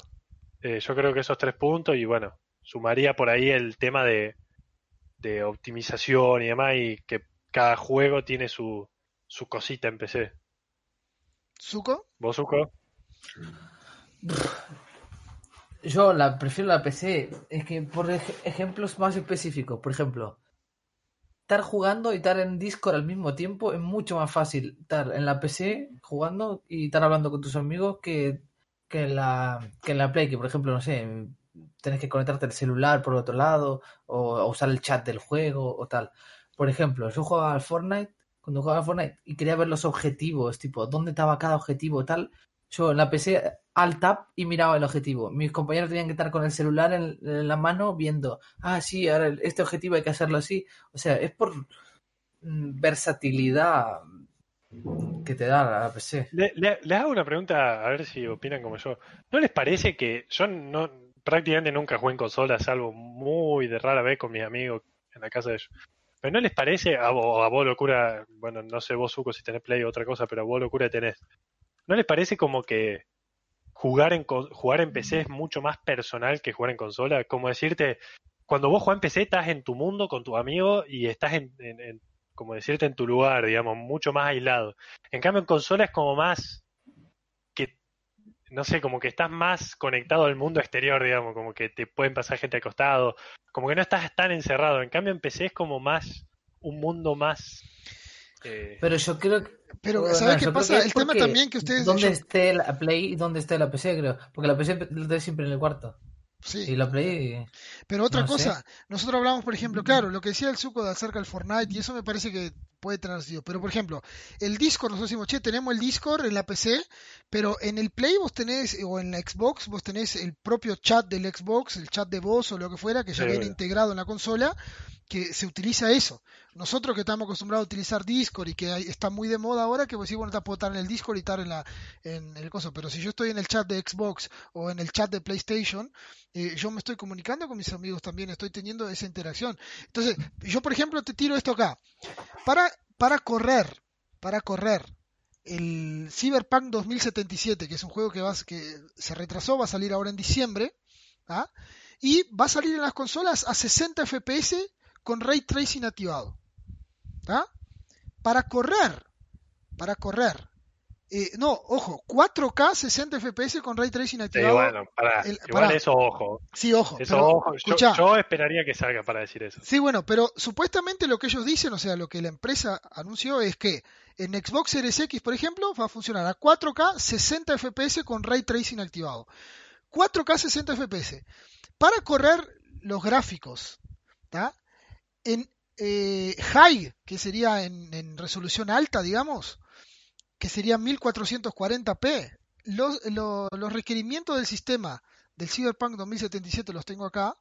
Eh, yo creo que esos tres puntos y bueno, sumaría por ahí el tema de, de optimización y demás y que cada juego tiene su, su cosita en PC. ¿Zuko? ¿Vos, Zuko? Yo la prefiero la PC. Es que por ej- ejemplos más específicos, por ejemplo, estar jugando y estar en Discord al mismo tiempo es mucho más fácil estar en la PC jugando y estar hablando con tus amigos que, que en la que en la Play, que por ejemplo, no sé, tenés que conectarte al celular por otro lado o, usar el chat del juego o tal. Por ejemplo, yo jugaba al Fortnite, cuando jugaba al Fortnite y quería ver los objetivos, tipo, dónde estaba cada objetivo tal. Yo en la PC al tap y miraba el objetivo. Mis compañeros tenían que estar con el celular en, la mano viendo, ah, sí, ahora el- este objetivo hay que hacerlo así. O sea, es por mm, versatilidad que te da la PC. Le, le- les hago una pregunta a ver si opinan como yo. ¿No les parece que yo no prácticamente nunca jugué en consola, salvo muy de rara vez con mis amigos en la casa de ellos? ¿Pero no les parece, a vos, a vos locura, bueno, no sé vos, Zuko, si tenés Play o otra cosa, pero a vos locura tenés, ¿no les parece como que jugar en, jugar en PC es mucho más personal que jugar en consola? Como decirte, cuando vos jugás en PC estás en tu mundo con tus amigos y estás en, en- en- como decirte, en tu lugar, digamos, mucho más aislado. En cambio, en consola es como más no sé, como que estás más conectado al mundo exterior, digamos, como que te pueden pasar gente al costado, como que no estás tan encerrado. En cambio, en PC es como más, un mundo más... eh, Pero yo creo que. Pero, ¿sabes qué pasa? El tema también que ustedes... Dónde yo- esté la Play y dónde esté la PC, creo. Porque la PC lo tenés siempre en el cuarto. Sí. Y la Play. Pero otra No sé. cosa, nosotros hablamos, por ejemplo, claro, lo que decía el Zuko de acerca del Fortnite, y eso me parece que puede tener sentido. Pero, por ejemplo, el Discord, nosotros decimos, che, tenemos el Discord en la PC, pero en el Play vos tenés, o en la Xbox, vos tenés el propio chat del Xbox, el chat de voz o lo que fuera, que ya Sí, viene integrado en la consola, que se utiliza eso. Nosotros que estamos acostumbrados a utilizar Discord y que hay- está muy de moda ahora, que vos decís, bueno, está- puedo estar en el Discord y estar en, la, en el coso. Pero si yo estoy en el chat de Xbox o en el chat de PlayStation, eh, yo me estoy comunicando con mis amigos también, estoy teniendo esa interacción. Entonces, yo por ejemplo te tiro esto acá. Para, para correr, para correr el Cyberpunk 2077, que es un juego que, va, que se retrasó, va a salir ahora en diciembre, ¿ah? y va a salir en las consolas a 60 FPS con ray tracing activado. ¿ah? Para correr, para correr. eh, no, ojo, 4K 60 FPS con ray tracing sí, activado. bueno, pará, el- igual eso ojo, Sí, ojo. eso pero, ojo, yo, yo esperaría que salga para decir eso. Sí, bueno, pero supuestamente lo que ellos dicen, o sea, lo que la empresa anunció es que en Xbox Series X, por ejemplo, va a funcionar a 4K 60 FPS con ray tracing activado. 4K 60 FPS. Para correr los gráficos, ¿tá? En eh, high, que sería en, resolución alta, digamos, que sería 1440p. Los, lo- los requerimientos del sistema del Cyberpunk 2077 los tengo acá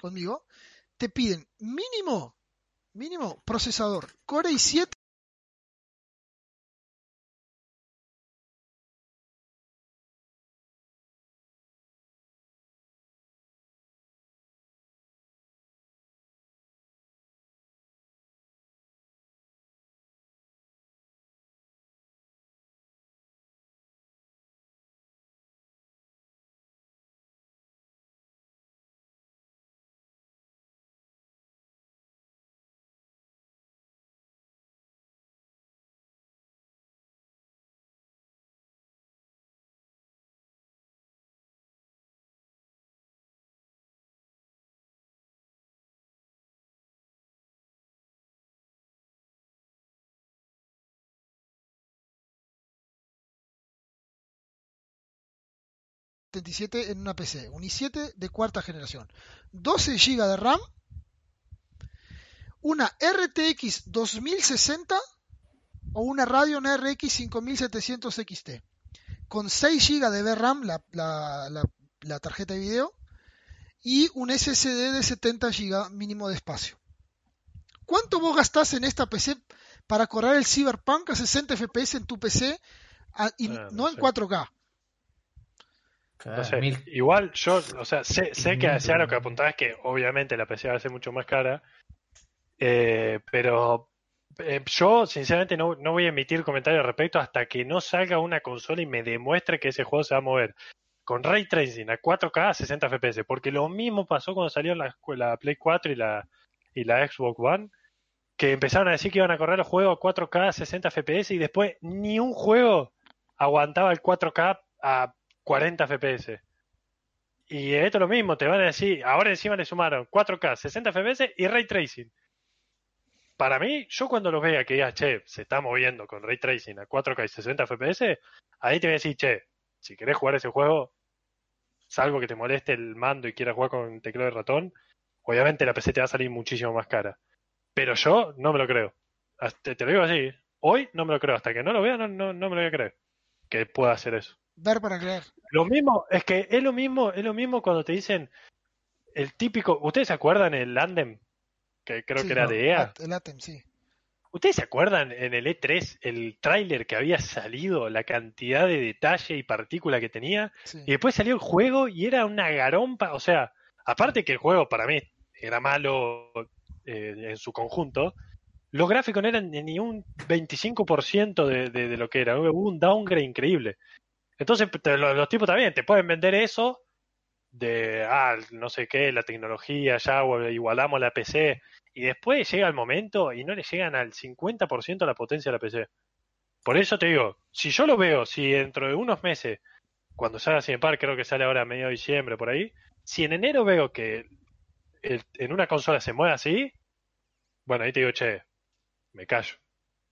conmigo. Te piden mínimo, mínimo procesador Core i7 77 en una PC, un i7 de cuarta generación, 12 GB de RAM, una RTX 2060 o una Radeon RX 5700 XT, con 6 GB de VRAM, la, la, tarjeta de video, y un SSD de 70 GB mínimo de espacio. ¿Cuánto vos gastás en esta PC para correr el Cyberpunk a 60 FPS en tu PC y ah, no, en 4K? No Igual yo, o sea, sé, sé que sea lo que apuntaba es que obviamente la PC va a ser mucho más cara, eh, pero eh, yo sinceramente no, no, voy a emitir comentarios al respecto hasta que no salga una consola y me demuestre que ese juego se va a mover. Con ray tracing a 4K a 60 FPS, porque lo mismo pasó cuando salió la, la Play 4 y la, y la Xbox One, que empezaron a decir que iban a correr los juegos a 4K a 60 FPS y después ni un juego aguantaba el 4K a 40 FPS. Y esto es lo mismo, te van a decir, ahora encima le sumaron 4K, 60 FPS y Ray Tracing. Para mí, yo cuando lo vea que diga, che, se está moviendo con Ray Tracing a 4K y 60 FPS, ahí te voy a decir, che, si querés jugar ese juego, salvo que te moleste el mando y quieras jugar con teclado de ratón, obviamente la PC te va a salir muchísimo más cara. Pero yo no me lo creo. Hasta- te lo digo así, hoy no me lo creo, hasta que no lo vea no, no, no me lo voy a creer. Que pueda hacer eso. Ver para creer. Lo mismo, es que es lo mismo, es lo mismo cuando te dicen el típico, ¿ustedes se acuerdan el Andem? Que creo Sí, que era no, de EA. El Atem, sí. ¿Ustedes se acuerdan en el E3 el tráiler que había salido, la cantidad de detalle y partícula que tenía? sí. Y después salió el juego y era una garompa, o sea, aparte que el juego para mí era malo eh, en su conjunto, los gráficos no eran ni un 25% de, de, de lo que era, hubo un downgrade increíble. Entonces, los, tipos también te pueden vender eso de, ah, no sé qué, la tecnología, ya igualamos la PC, y después llega el momento y no le llegan al 50% la potencia de la PC. Por eso te digo, si yo lo veo, si dentro de unos meses, cuando salga Cyberpunk, creo que sale ahora a medio de diciembre por ahí, si en enero veo que el- en una consola se mueve así, bueno, ahí te digo, che, me callo.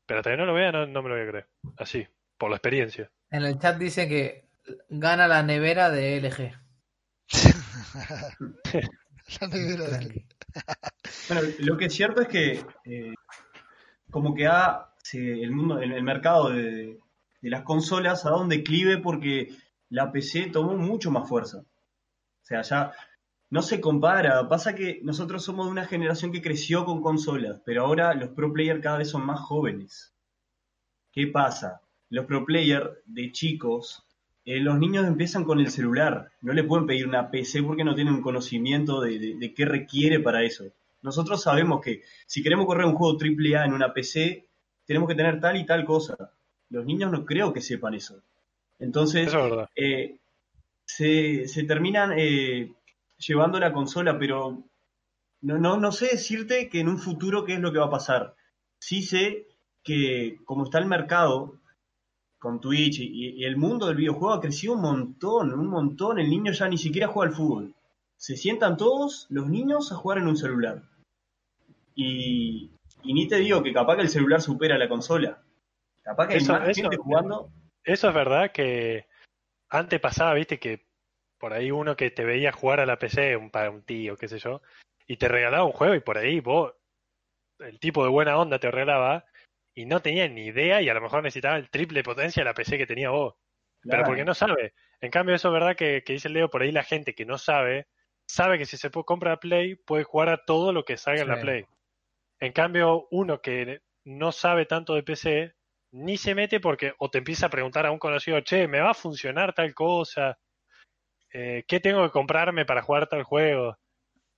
Pero hasta que no lo vea, no, no me lo voy a creer. Así, por la experiencia. En el chat dice que gana la nevera de LG. La nevera de-. Bueno, lo que es cierto es que eh, como que ha, se- el mundo, el, el mercado de, de las consolas ha dado un declive porque la PC tomó mucho más fuerza. O sea, ya no se compara. Pasa que nosotros somos de una generación que creció con consolas, pero ahora los pro players cada vez son más jóvenes. ¿Qué pasa? Los pro players de chicos, eh, los niños empiezan con el celular. No le pueden pedir una PC porque no tienen un conocimiento de, de- de qué requiere para eso. Nosotros sabemos que si queremos correr un juego AAA en una PC, tenemos que tener tal y tal cosa. Los niños no creo que sepan eso. Entonces, Eso es verdad. eh, se, se terminan eh, llevando la consola, pero no, no, no sé decirte que en un futuro qué es lo que va a pasar. Sí sé que como está el mercado con Twitch y, y el mundo del videojuego ha crecido un montón, un montón. El niño ya ni siquiera juega al fútbol. Se sientan todos los niños a jugar en un celular. Y, y ni te digo que capaz que el celular supera la consola. Capaz que hay Eso- más eso- gente jugando. Eso es verdad que antes pasaba, viste, que por ahí uno que te veía jugar a la PC, un, un tío, qué sé yo, y te regalaba un juego y por ahí vos, el tipo de buena onda te regalaba, y no tenía ni idea y a lo mejor necesitaba el triple potencia de la PC que tenía vos. Pero porque no sabe. En cambio, eso es verdad que, que dice Leo, por ahí la gente que no sabe, sabe que si se compra Play, puede jugar a todo lo que salga en la. Play. En cambio, uno que no sabe tanto de PC, ni se mete porque o te empieza a preguntar a un conocido, che, ¿me va a funcionar tal cosa? Eh, ¿Qué tengo que comprarme para jugar tal juego?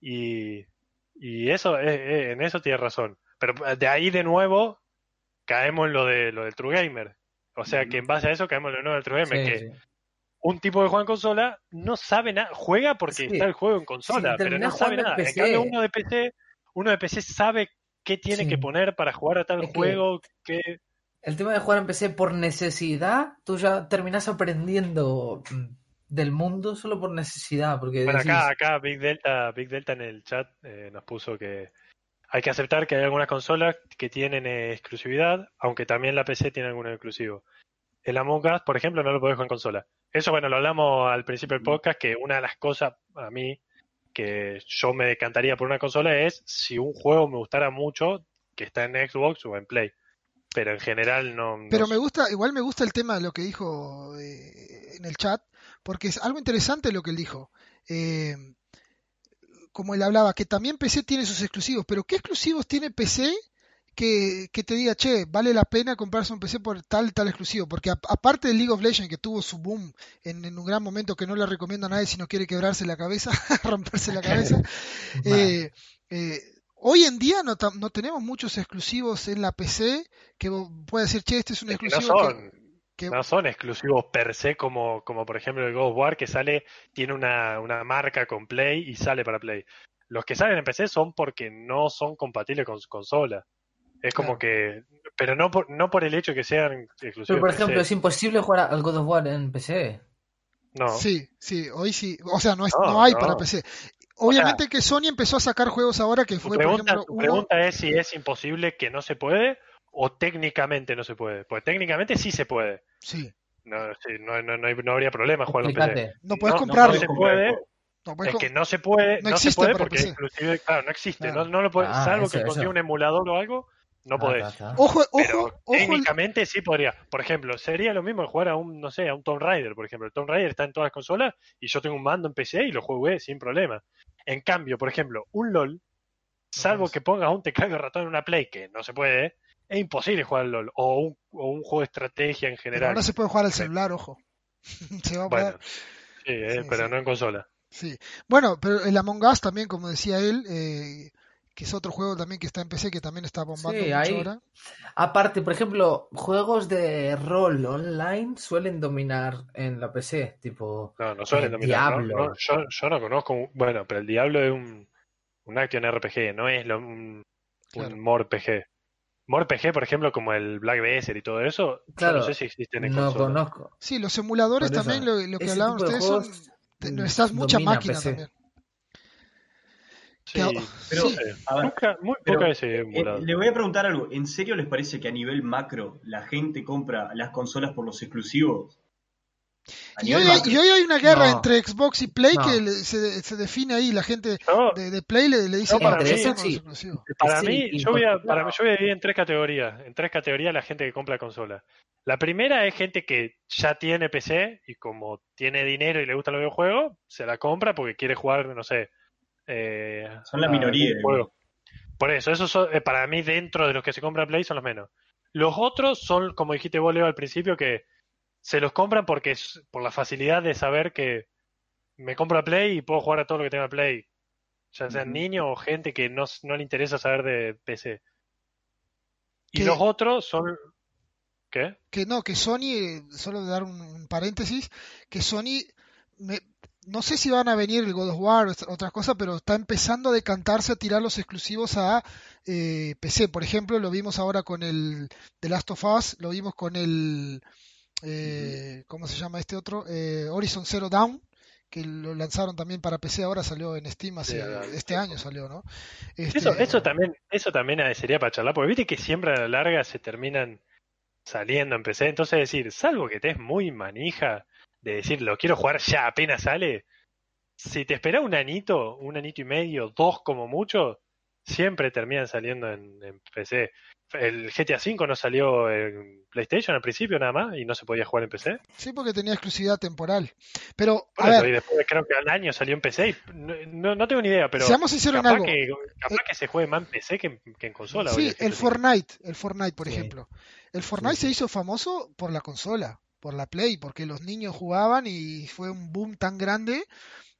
Y, y eso, eh, eh, en eso tiene razón. Pero de ahí de nuevo caemos en lo de lo del True Gamer. O sea que en base a eso caemos en lo nuevo del True Gamer, Sí, que sí. un tipo que juega en consola no sabe nada, juega porque Sí. está el juego en consola, Sí, pero terminás no sabe nada. En cambio, uno de PC, uno de PC sabe qué tiene Sí. que poner para jugar a tal Es que- juego, que El tema de jugar en PC por necesidad, tú ya terminas aprendiendo del mundo solo por necesidad. Porque Bueno, decís, acá, acá Big Delta, Big Delta en el chat eh, nos puso que hay que aceptar que hay algunas consolas que tienen eh, exclusividad, aunque también la PC tiene algunos exclusivos. El Among Us, por ejemplo, no lo podés jugar en consola. Eso, bueno, lo hablamos al principio del podcast, que una de las cosas a mí que yo me decantaría por una consola es si un juego me gustara mucho, que está en Xbox o en Play. Pero en general no... Pero me gusta, igual me gusta el tema de lo que dijo eh, en el chat, porque es algo interesante lo que él dijo. Eh, como él hablaba, que también PC tiene sus exclusivos, pero ¿qué exclusivos tiene PC que, que te diga, che, vale la pena comprarse un PC por tal, tal exclusivo? Porque a- aparte del League of Legends, que tuvo su boom en, en un gran momento que no le recomiendo a nadie si no quiere quebrarse la cabeza, romperse la cabeza, eh, eh, hoy en día no, no tenemos muchos exclusivos en la PC que puedas decir, che, este es un Es que no exclusivo que- no son exclusivos per se como, como por ejemplo el God of War que sale, tiene una, una marca con Play y sale para Play. Los que salen en PC son porque no son compatibles con su consola. Es como que, pero no por, no por el hecho que sean exclusivos. Pero por ejemplo, es imposible jugar al God of War en PC. no. Sí, sí, hoy sí. O sea, no, es, No, no hay no. para PC. Obviamente que Sony empezó a sacar juegos ahora que Tu fue, por pregunta, ejemplo, tu uno. pregunta es si es imposible que no se puede o técnicamente no se puede. Pues técnicamente sí se puede. Sí, No, sí, no, no, no, hay- no habría problema jugarlo en PC. No puedes No, no comprarlo. se puede, No puedes es que no se puede, no no, se existe puede porque PC. inclusive, claro, no existe, Claro. no, no lo puede, Ah, salvo eso, que consiga un emulador o algo, no Ah, podés. Ojo, Pero ojo, ojo. el- técnicamente sí podría. Por ejemplo, sería lo mismo jugar a un, no sé, a un Tomb Raider, por ejemplo. El Tomb Raider está en todas las consolas y yo tengo un mando en PC y lo jugué sin problema. En cambio, por ejemplo, un LOL, salvo que pongas un teclado ratón en una Play, que no se puede, es imposible jugar al LOL. O un, o un juego de estrategia en Pero general. ahora se puede jugar al celular, ojo. se va a Bueno, poder. sí, eh, Sí, pero sí. no en consola. Sí. Bueno, pero el Among Us también, como decía él, eh, que es otro juego también que está en PC que también está bombando Sí, mucho ahí- ahora. Aparte, por ejemplo, juegos de rol online suelen dominar en la PC, tipo No, no suelen El dominar. ¿no? Diablo. No, yo, yo no conozco. un- Bueno, pero el Diablo es un, un action RPG, no es lo, un, Claro. un MORPG. MORPG, por ejemplo, como el Black Desert y todo eso, yo Claro, no sé si existen en no consola. conozco. Sí, los emuladores eso, también, lo, lo que hablaban ustedes, son, necesitas mucha máquina PC. también. Sí, Pero, Sí. sé. a ver, Nunca, muy pero, he eh, le voy a preguntar algo. ¿En serio les parece que a nivel macro la gente compra las consolas por los exclusivos? Y hoy, hay- y hoy hay una guerra No. entre Xbox y Play No. que le- se, se define ahí, la gente de, de Play le, le dice para "No, mí- eso somos sí. exclusivos". Para Sí, mí, yo voy, a, para mí, yo voy a dividir en tres categorías. En tres categorías la gente que compra consola. La primera es gente que ya tiene PC y como tiene dinero y le gustan los videojuegos, se la compra porque quiere jugar, no sé. eh, Son la minoría, juego. Por eso, esos son, eh, para mí, dentro de los que se compran Play, son los menos. Los otros son, como dijiste vos, Leo, al principio, que se los compran porque es por la facilidad de saber que me compro a Play y puedo jugar a todo lo que tenga Play. Ya sean niños o gente que no, no le interesa saber de PC. Y los otros son... ¿Qué? que no, que Sony, eh, solo de dar un, un paréntesis, que Sony, me- no sé si van a venir el God of War otras cosas, pero está empezando a decantarse a tirar los exclusivos a eh, PC. Por ejemplo, lo vimos ahora con el The Last of Us, lo vimos con el, eh, ¿cómo se llama este otro? Eh, Horizon Zero Dawn, que lo lanzaron también para PC, ahora salió en Steam hace, Sí, este año salió, ¿no? Este, Eso, eso también, eso también sería para charlar, porque viste que siempre a la larga se terminan saliendo en PC. Entonces decir, salvo que te es muy manija de decir, lo quiero jugar ya apenas sale, si te espera un anito, un anito y medio, dos como mucho, siempre terminan saliendo en, en PC. el GTA V no salió en PlayStation al principio nada más y no se podía jugar en PC. Sí, porque tenía exclusividad temporal. Pero, a Por eso, ver, y después creo que al año salió en PC. y no, no- tengo ni idea, pero seamos sinceros en capaz, algo. que, capaz Eh, que se juegue más en PC que en, que en consola. Sí, el. Fortnite, el Fortnite, por Sí. ejemplo. El Fortnite Sí, se hizo famoso por la consola, por la Play, porque los niños jugaban y fue un boom tan grande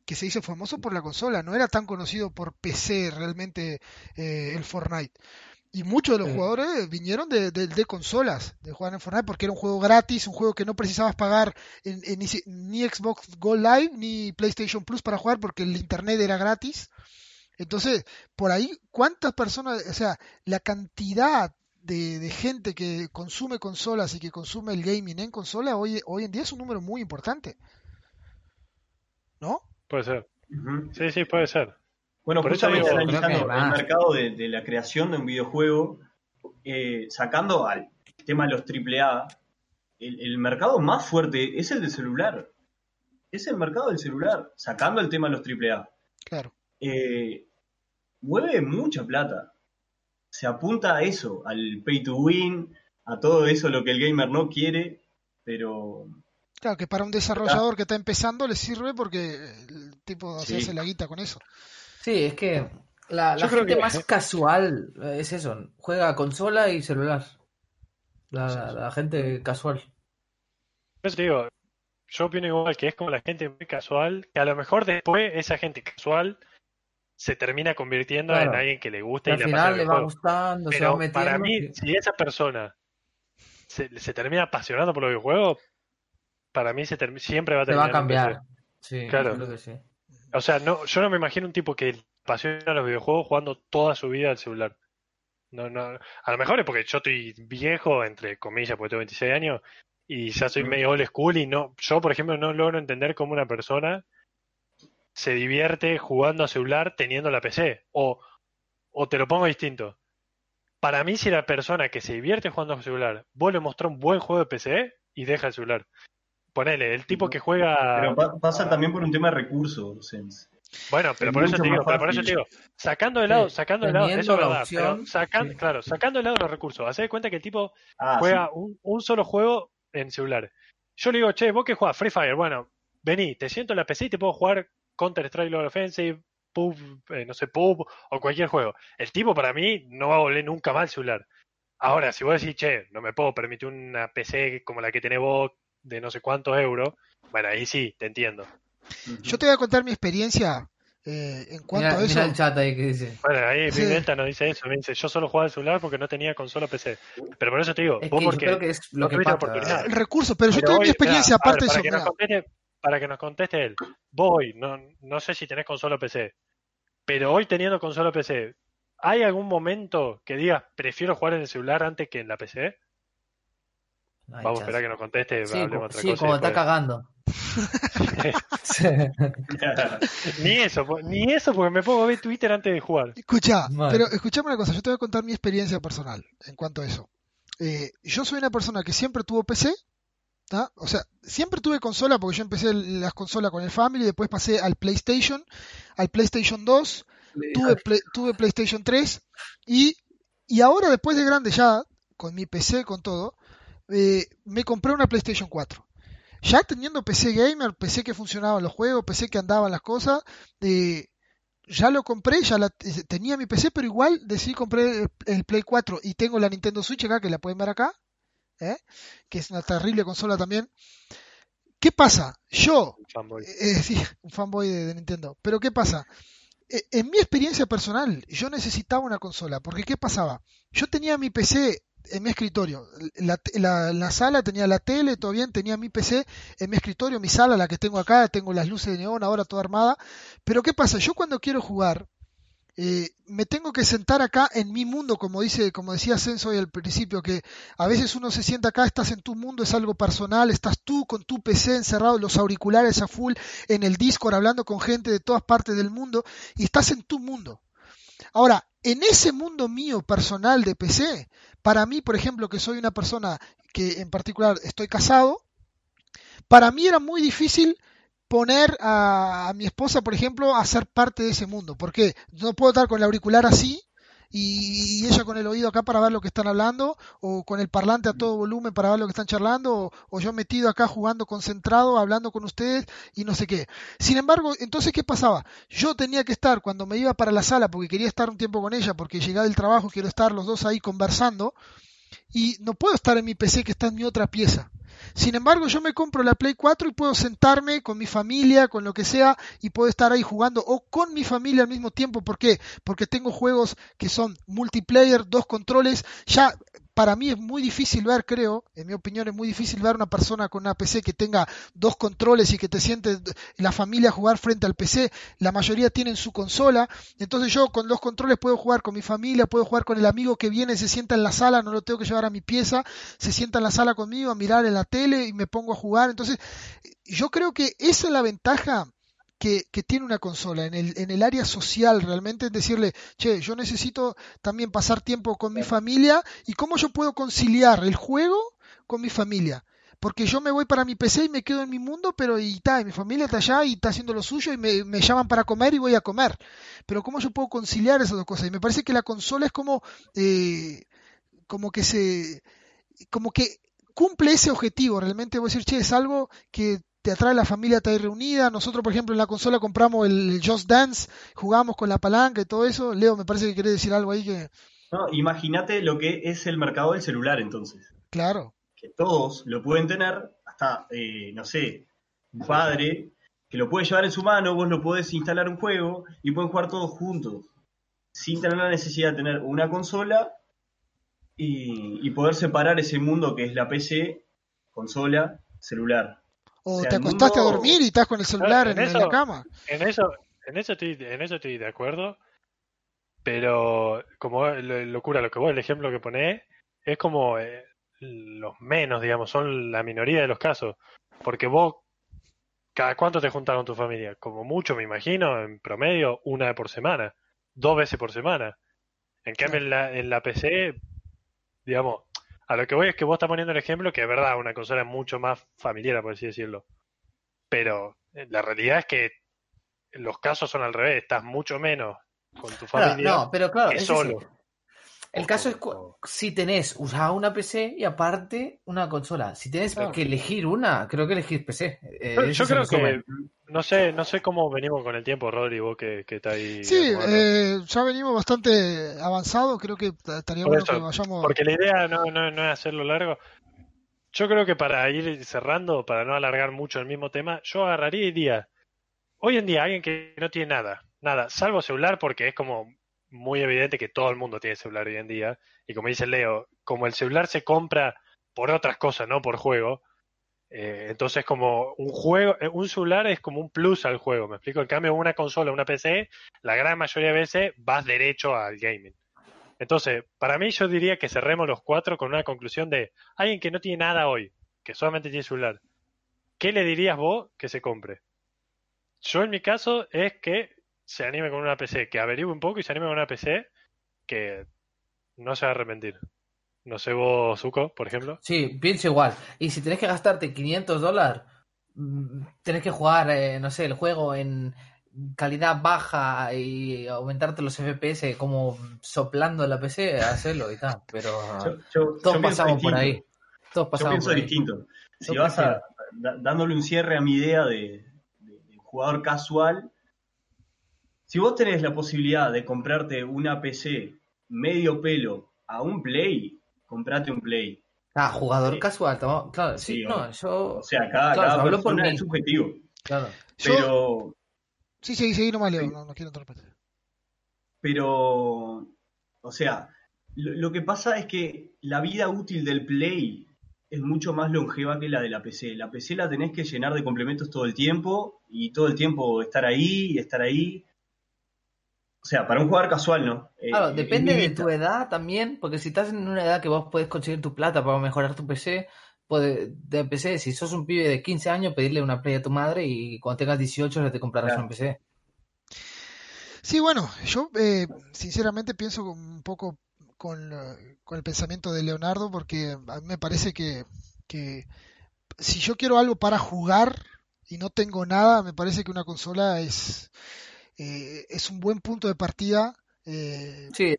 que se hizo famoso por la consola. No era tan conocido por PC realmente eh, el Fortnite. Y muchos de los Sí. jugadores vinieron de, de- de consolas, de jugar en Fortnite, porque era un juego gratis, un juego que no precisabas pagar en- en ni Xbox Go Live ni PlayStation Plus para jugar, porque el internet era gratis. Entonces, por ahí, ¿cuántas personas, o sea, la cantidad de, de gente que consume consolas y que consume el gaming en consola hoy, hoy en día es un número muy importante? ¿No? Puede ser. Sí, sí, puede ser. Bueno, Por justamente digo, analizando el mercado de, de la creación de un videojuego, eh, sacando al tema de los AAA, el, el mercado más fuerte es el del celular. Es el mercado del celular, sacando el tema de los AAA. Claro. Eh, mueve mucha plata. Se apunta a eso, al pay to win, a todo eso lo que el gamer no quiere, pero Claro, que para un desarrollador que está empezando le sirve porque el tipo se Sí. hace la guita con eso. Sí, es que la, la Yo creo gente que- más casual es eso, juega consola y celular. La, Sí, sí. la gente casual. Por eso te digo, yo opino igual que es como la gente muy casual, que a lo mejor después esa gente casual se termina convirtiendo Claro. en alguien que le gusta Y y, al le final le va juego. gustando, se Pero va metiendo. para mí, si esa persona se, se termina apasionando por los videojuegos, para mí se siempre va a se va terminar a cambiar. Sí, Claro. creo que sí. O sea, no, yo no me imagino un tipo que apasiona los videojuegos jugando toda su vida al celular. No, no, a lo mejor es porque yo estoy viejo, entre comillas, porque tengo 26 años, y ya soy Mm. medio old school y no, yo por ejemplo no logro entender cómo una persona se divierte jugando a celular teniendo la PC. O, o te lo pongo distinto. Para mí, si la persona que se divierte jugando a celular, vos le mostrás un buen juego de PC y deja el celular. Ponele, el tipo que juega. pero pa- pasa también por un tema de recursos, Sense. Bueno, pero Es por eso te digo, pero por eso te digo, sacando de lado, Sí, sacando de lado, eso es verdad, pero opción, sacan, sí. claro, sacando de lado los recursos, haced de cuenta que el tipo Ah, juega sí. un, un solo juego en celular. Yo le digo, che, vos que jugás Free Fire, bueno, vení, te siento en la PC y te puedo jugar Counter Strike Global Offensive, PUB, eh, no sé, PUB o cualquier juego. El tipo para mí no va a volver nunca más al celular. Ahora, si vos decís, che, no me puedo permitir una PC como la que tenés vos de no sé cuántos euros, bueno, ahí sí, te entiendo. Yo te voy a contar mi experiencia eh, en cuanto a eso. el chat ahí que dice. Bueno, ahí Sí. mi Delta nos dice eso, me dice, yo solo jugaba al celular porque no tenía consola PC. Pero por eso te digo, Es vos porque creo que es lo no que pasa. oportunidad. El recurso, pero yo Pero te doy mi experiencia, mirá, a ver, aparte de para eso. que nos conteste, para que nos conteste él, vos hoy, no, no sé si tenés consola PC, pero hoy teniendo consola PC, ¿hay algún momento que digas prefiero jugar en el celular antes que en la PC? Ay, Vamos a esperar que nos conteste, Sí, hablemos como, otra sí, cosa. como está cagando. Ni eso, po- ni eso porque me pongo a ver Twitter antes de jugar. Escucha, Mal. pero escuchame una cosa, yo te voy a contar mi experiencia personal en cuanto a eso. Eh, yo soy una persona que siempre tuvo PC, ¿tá? o sea, siempre tuve consola porque yo empecé las consolas con el Family, después pasé al PlayStation, al PlayStation 2, tuve, Play- tuve PlayStation 3 y, y ahora después de grande ya, con mi PC, con todo, eh, me compré una PlayStation 4. Ya teniendo PC gamer, PC que funcionaban los juegos, PC que andaban las cosas, eh, ya lo compré, ya la, eh, tenía mi PC, pero igual decidí comprar el, el Play 4 y tengo la Nintendo Switch acá, que la pueden ver acá, ¿eh? que es una terrible consola también. ¿Qué pasa? Yo Fanboy. eh, sí, un fanboy de, de Nintendo. Pero ¿qué pasa? Eh, En mi experiencia personal, yo necesitaba una consola, porque ¿qué pasaba? Yo tenía mi PC en mi escritorio, la, la- la sala tenía la tele, todo bien, tenía mi PC en mi escritorio, mi sala, la que tengo acá, tengo las luces de neón ahora toda armada, pero ¿qué pasa? Yo cuando quiero jugar, eh, me tengo que sentar acá en mi mundo, como dice, como decía Senso hoy al principio, que a veces uno se sienta acá, estás en tu mundo, es algo personal, estás tú con tu PC encerrado, los auriculares a full, en el Discord hablando con gente de todas partes del mundo, y estás en tu mundo. Ahora, en ese mundo mío personal de PC, para mí, por ejemplo, que soy una persona que en particular estoy casado, para mí era muy difícil poner a, a mi esposa, por ejemplo, a ser parte de ese mundo. porque No puedo estar con el auricular así y, ella con el oído acá para ver lo que están hablando, o con el parlante a todo volumen para ver lo que están charlando, o, yo metido acá jugando concentrado, hablando con ustedes y no sé qué. Sin embargo, entonces, ¿qué pasaba? Yo tenía que estar cuando me iba para la sala, porque quería estar un tiempo con ella, porque llegaba del trabajo, quiero estar los dos ahí conversando, y no puedo estar en mi PC que está en mi otra pieza. Sin embargo, yo me compro la Play 4 y puedo sentarme con mi familia, con lo que sea, y puedo estar ahí jugando o con mi familia al mismo tiempo. ¿Por qué? Porque tengo juegos que son multiplayer, dos controles. Ya para mí es muy difícil ver, creo, en mi opinión es muy difícil ver una persona con una PC que tenga dos controles y que te sientes la familia jugar frente al PC. La mayoría tienen su consola. Entonces yo con dos controles puedo jugar con mi familia, puedo jugar con el amigo que viene, se sienta en la sala, no lo tengo que llevar a mi pieza, se sienta en la sala conmigo a mirar en la tele y me pongo a jugar. Entonces yo creo que esa es la ventaja que, tiene una consola en el, en el área social realmente, es decirle, che, yo necesito también pasar tiempo con mi familia y cómo yo puedo conciliar el juego con mi familia. Porque yo me voy para mi PC y me quedo en mi mundo, pero y está, mi familia está allá y está haciendo lo suyo y me, me, llaman para comer y voy a comer. Pero cómo yo puedo conciliar esas dos cosas. Y me parece que la consola es como, eh, como que se, como que cumple ese objetivo. Realmente voy a decir, che, es algo que te atrae la familia está ahí reunida. Nosotros, por ejemplo, en la consola compramos el Just Dance, jugamos con la palanca y todo eso. Leo, me parece que quiere decir algo ahí que... No, imagínate lo que es el mercado del celular entonces. Claro. Que todos lo pueden tener, hasta, eh, no sé, un padre que lo puede llevar en su mano, vos lo podés instalar un juego y pueden jugar todos juntos, sin tener la necesidad de tener una consola y, y poder separar ese mundo que es la PC, consola, celular. O, te acostaste a dormir y estás con el celular en, la cama. En eso, en eso estoy, en eso estoy de acuerdo. Pero como locura, lo que vos, el ejemplo que ponés, es como eh, los menos, digamos, son la minoría de los casos. Porque vos, ¿cada cuánto te juntas con tu familia? Como mucho, me imagino, en promedio, una vez por semana, dos veces por semana. En cambio, en la, en la PC, digamos, a lo que voy es que vos estás poniendo el ejemplo que es verdad, una consola es mucho más familiar, por así decirlo. Pero eh, la realidad es que los casos son al revés, estás mucho menos con tu familia no, pero claro, que solo. El caso es si tenés usada una PC y aparte una consola. Si tenés que elegir una, creo que elegir PC. Eh, yo creo que no sé, no sé cómo venimos con el tiempo, Rodri, vos que, que está ahí. Sí, eh, ya venimos bastante avanzados, creo que estaría bueno que vayamos. Porque la idea no, no, no es hacerlo largo. Yo creo que para ir cerrando, para no alargar mucho el mismo tema, yo agarraría y diría, hoy en día alguien que no tiene nada, nada, salvo celular porque es como muy evidente que todo el mundo tiene celular hoy en día. Y como dice Leo, como el celular se compra por otras cosas, no por juego, eh, entonces como un juego, eh, un celular es como un plus al juego, me explico. En cambio, una consola, una PC, la gran mayoría de veces vas derecho al gaming. Entonces, para mí yo diría que cerremos los cuatro con una conclusión de alguien que no tiene nada hoy, que solamente tiene celular. ¿Qué le dirías vos que se compre? Yo en mi caso es que se anime con una PC, que averigüe un poco y se anime con una PC que no se va a arrepentir. No sé vos, Zuko, por ejemplo. Sí, pienso igual. Y si tenés que gastarte 500 dólares, mm, tenés que jugar, eh, no sé, el juego en calidad baja y aumentarte los FPS como soplando la PC, hacerlo y tal. Pero todos pasamos por ahí. Todos pasamos yo pienso distinto. Si vas a, dándole un cierre a mi idea de jugador casual, si vos tenés la posibilidad de comprarte una PC medio pelo a un Play, comprate un Play. Ah, jugador casual, claro, sí, no, yo... O sea, cada, cada persona es subjetivo. Claro. Pero... Sí, sí, sí, no, Leo, no, no quiero interrumpir. Pero, o sea, lo, lo, que pasa es que la vida útil del Play es mucho más longeva que la de la PC. La PC la tenés que llenar de complementos todo el tiempo y todo el tiempo estar ahí y estar ahí. O sea, para un jugador casual, ¿no? Eh, claro, depende de tu edad también, porque si estás en una edad que vos puedes conseguir tu plata para mejorar tu PC, puede, de PC, si sos un pibe de 15 años, pedirle una Play a tu madre y cuando tengas 18 ya te comprarás un PC. Sí, bueno, yo eh, sinceramente pienso un poco con, con, el pensamiento de Leonardo, porque a mí me parece que, que si yo quiero algo para jugar y no tengo nada, me parece que una consola es, eh, es un buen punto de partida Eh, Sí,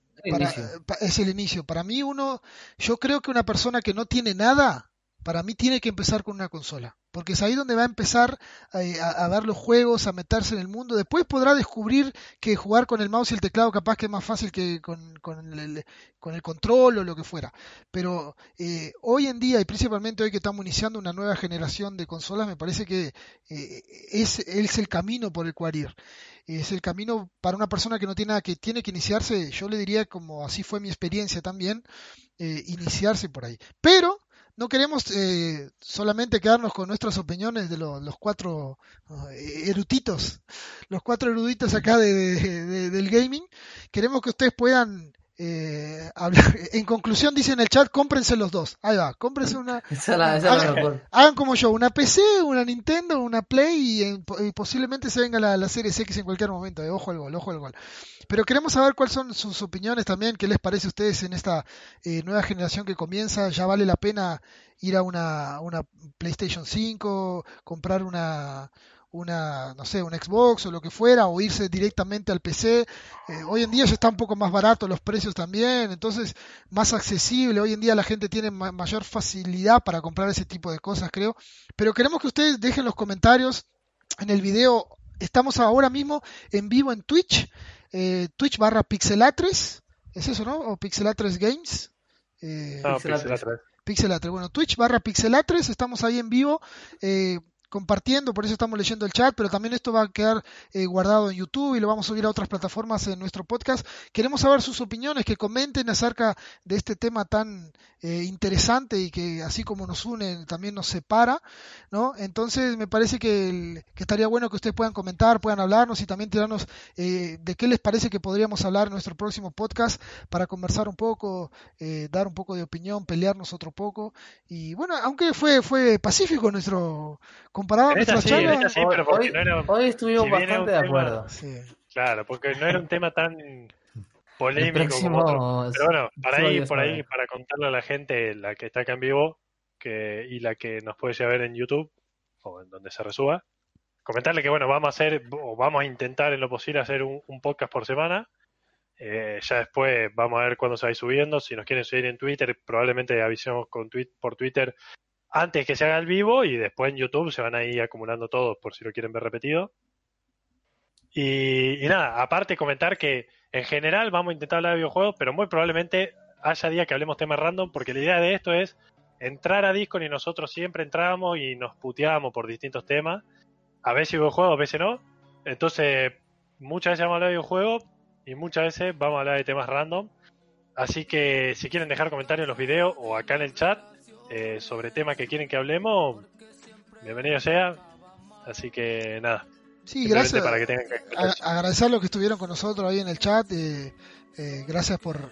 para- es el inicio. Para mí uno, yo creo que una persona que no tiene nada, para mí tiene que empezar con una consola, porque es ahí donde va a empezar eh, a, a ver los juegos, a meterse en el mundo. Después podrá descubrir que jugar con el mouse y el teclado capaz que es más fácil que con, el, con el control o lo que fuera. Pero eh, hoy en día, y principalmente hoy que estamos iniciando una nueva generación de consolas, me parece que eh, es, es el camino por el cual ir es el camino para una persona que no tiene nada, que tiene que iniciarse, yo le diría como así fue mi experiencia también, eh, iniciarse por ahí. Pero no queremos eh, solamente quedarnos con nuestras opiniones de lo- los cuatro eh, eruditos, los cuatro eruditos acá de- del gaming. Queremos que ustedes puedan eh, hablar. En conclusión, dice en el chat, cómprense los dos. Ahí va, cómprense una, Esa la, esa Hagan- como yo, una PC, una Nintendo, una Play y posiblemente se venga la, la Series X en cualquier momento. eh, Ojo al gol, ojo al gol. Pero queremos saber cuáles son sus opiniones también, qué les parece a ustedes en esta eh, nueva generación que comienza. ¿Ya vale la pena ir a una, una PlayStation 5, comprar una, una, no sé, un Xbox o lo que fuera, o irse directamente al PC? Eh, hoy en día ya está un poco más barato los precios también, entonces más accesible. Hoy en día la gente tiene ma- mayor facilidad para comprar ese tipo de cosas, creo. Pero queremos que ustedes dejen los comentarios en el video. Estamos ahora mismo en vivo en Twitch, eh, Twitch barra Pixelatres. ¿Es eso, no? O Pixelatres Games. Eh, No, Pixel Pixel Atres. atrás. Pixelatres. Bueno, Twitch barra Pixelatres, estamos ahí en vivo. eh, compartiendo, por eso estamos leyendo el chat, pero también esto va a quedar eh, guardado en YouTube y lo vamos a subir a otras plataformas en nuestro podcast. Queremos saber sus opiniones, que comenten acerca de este tema tan eh, interesante y que así como nos une, también nos separa, ¿no? Entonces me parece que, que estaría bueno que ustedes puedan comentar, puedan hablarnos y también tirarnos eh, de qué les parece que podríamos hablar en nuestro próximo podcast para conversar un poco, eh, dar un poco de opinión, pelearnos otro poco. Y bueno, aunque fue, fue pacífico nuestro comparado esta nuestra sí, en charla. esta sí, pero porque hoy, no era- hoy estuvimos si bastante de tema- acuerdo. Sí. Claro, porque no era un tema tan polémico El próximo como otro. Pero bueno, para ahí, por ahí, para contarle a la gente, la que está acá en vivo que, y la que nos puede llegar a ver en YouTube o en donde se resuba, comentarle que bueno, vamos a hacer, o vamos a intentar en lo posible hacer un, un podcast por semana. Eh, ya después vamos a ver cuándo se va a ir subiendo. Si nos quieren seguir en Twitter, probablemente avisemos con tweet, por Twitter antes que se haga el vivo y después en YouTube se van a ir acumulando todos por si lo quieren ver repetido. Y, nada, aparte comentar que en general vamos a intentar hablar de videojuegos, pero muy probablemente haya días que hablemos temas random, porque la idea de esto es entrar a Discord y nosotros siempre entramos y nos puteamos por distintos temas. A veces videojuegos, a veces no. Entonces, muchas veces vamos a hablar de videojuegos y muchas veces vamos a hablar de temas random. Así que si quieren dejar comentarios en los videos o acá en el chat eh, sobre temas que quieren que hablemos, bienvenido sea. Así que nada, Sí, gracias. para que tengan que a- agradecer los que estuvieron con nosotros ahí en el chat. eh, eh, gracias por,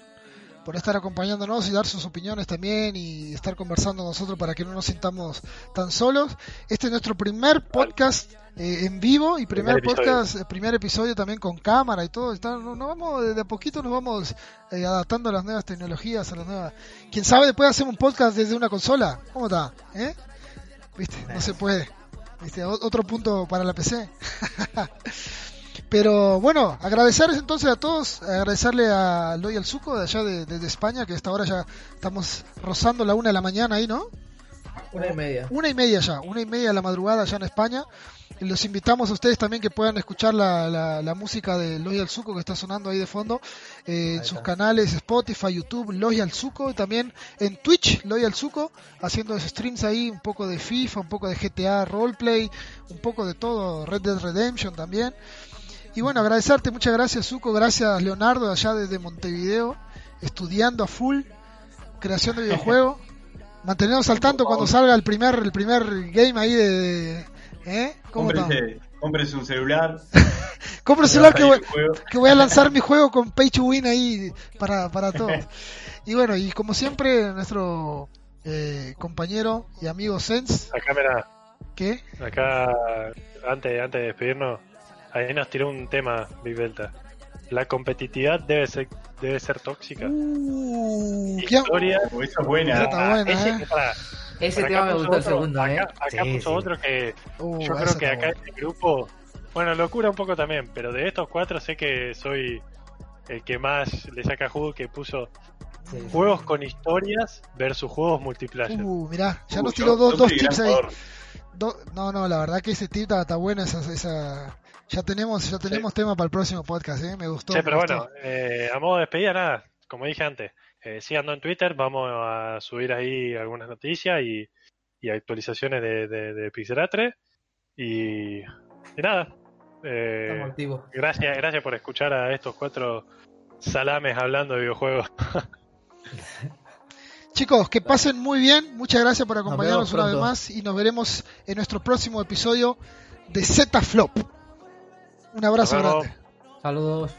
por estar acompañándonos y dar sus opiniones también y estar conversando con nosotros para que no nos sintamos tan solos. Este es nuestro primer podcast eh, en vivo y primer, Primer episodio. podcast, eh, primer episodio también con cámara y todo. Está, no, no vamos, de a poquito nos vamos eh, adaptando a las nuevas tecnologías, a las nuevas. Quién sabe, después hacemos un podcast desde una consola. ¿Cómo está? ¿Eh? ¿Viste? No se puede. ¿Viste? Otro punto para la PC. Pero bueno, agradecerles entonces a todos, agradecerle a Loy al Suco de allá de, de- de España, que hasta ahora ya estamos rozando la una de la mañana ahí, ¿no? Una y media. Una y media ya, una y media de la madrugada allá en España. Y los invitamos a ustedes también que puedan escuchar la, la, la música de Loy al Suco que está sonando ahí de fondo eh, en sus canales Spotify, YouTube, Loy al Suco y también en Twitch, Loy al Suco, haciendo streams ahí, un poco de FIFA, un poco de GTA Roleplay, un poco de todo, Red Dead Redemption también. Y bueno, agradecerte, muchas gracias Suco, gracias Leonardo allá desde Montevideo, estudiando a full, creación de videojuegos. Mantenernos al tanto cuando salga el primer el primer game ahí de... de- ¿Eh? ¿Cómo cómprense un celular. Compro el celular que voy, que a lanzar mi juego con Pay to Win ahí para, para todos. Y bueno, y como siempre, nuestro eh, compañero y amigo Sens, Acá, mira, que acá, antes, antes de despedirnos, ahí nos tiró un tema, Big Delta. La competitividad debe ser, debe ser tóxica. Uh, Historia. Oh, esa es buena. Está buena, ese, eh. Ese tema acá me gustó el segundo, ¿eh? Acá, acá Sí, puso sí. otro que uh, yo creo que acá en este grupo, bueno, locura un poco también, pero de estos cuatro sé que soy el que más le saca jugo, que puso Sí, sí. juegos con historias versus juegos multiplayer. Uh, mirá, ya Uh, nos yo- tiró dos, yo dos tips ahí. Do- no, no, la verdad que ese tip está, está bueno. Esa, esa- Ya tenemos, ya tenemos tema para el próximo podcast, ¿eh? Me gustó. Me pero gustó. bueno, eh, a modo de despedida, nada, como dije antes, eh, síganos en Twitter, vamos a subir ahí algunas noticias y, y actualizaciones de, de, de Pixelatre. Y, y nada, eh, Estamos activos. gracias, gracias por escuchar a estos cuatro salames hablando de videojuegos. Chicos, que pasen muy bien. Muchas gracias por acompañarnos una vez más y nos veremos en nuestro próximo episodio de Z Flop. Un abrazo grande. Saludos.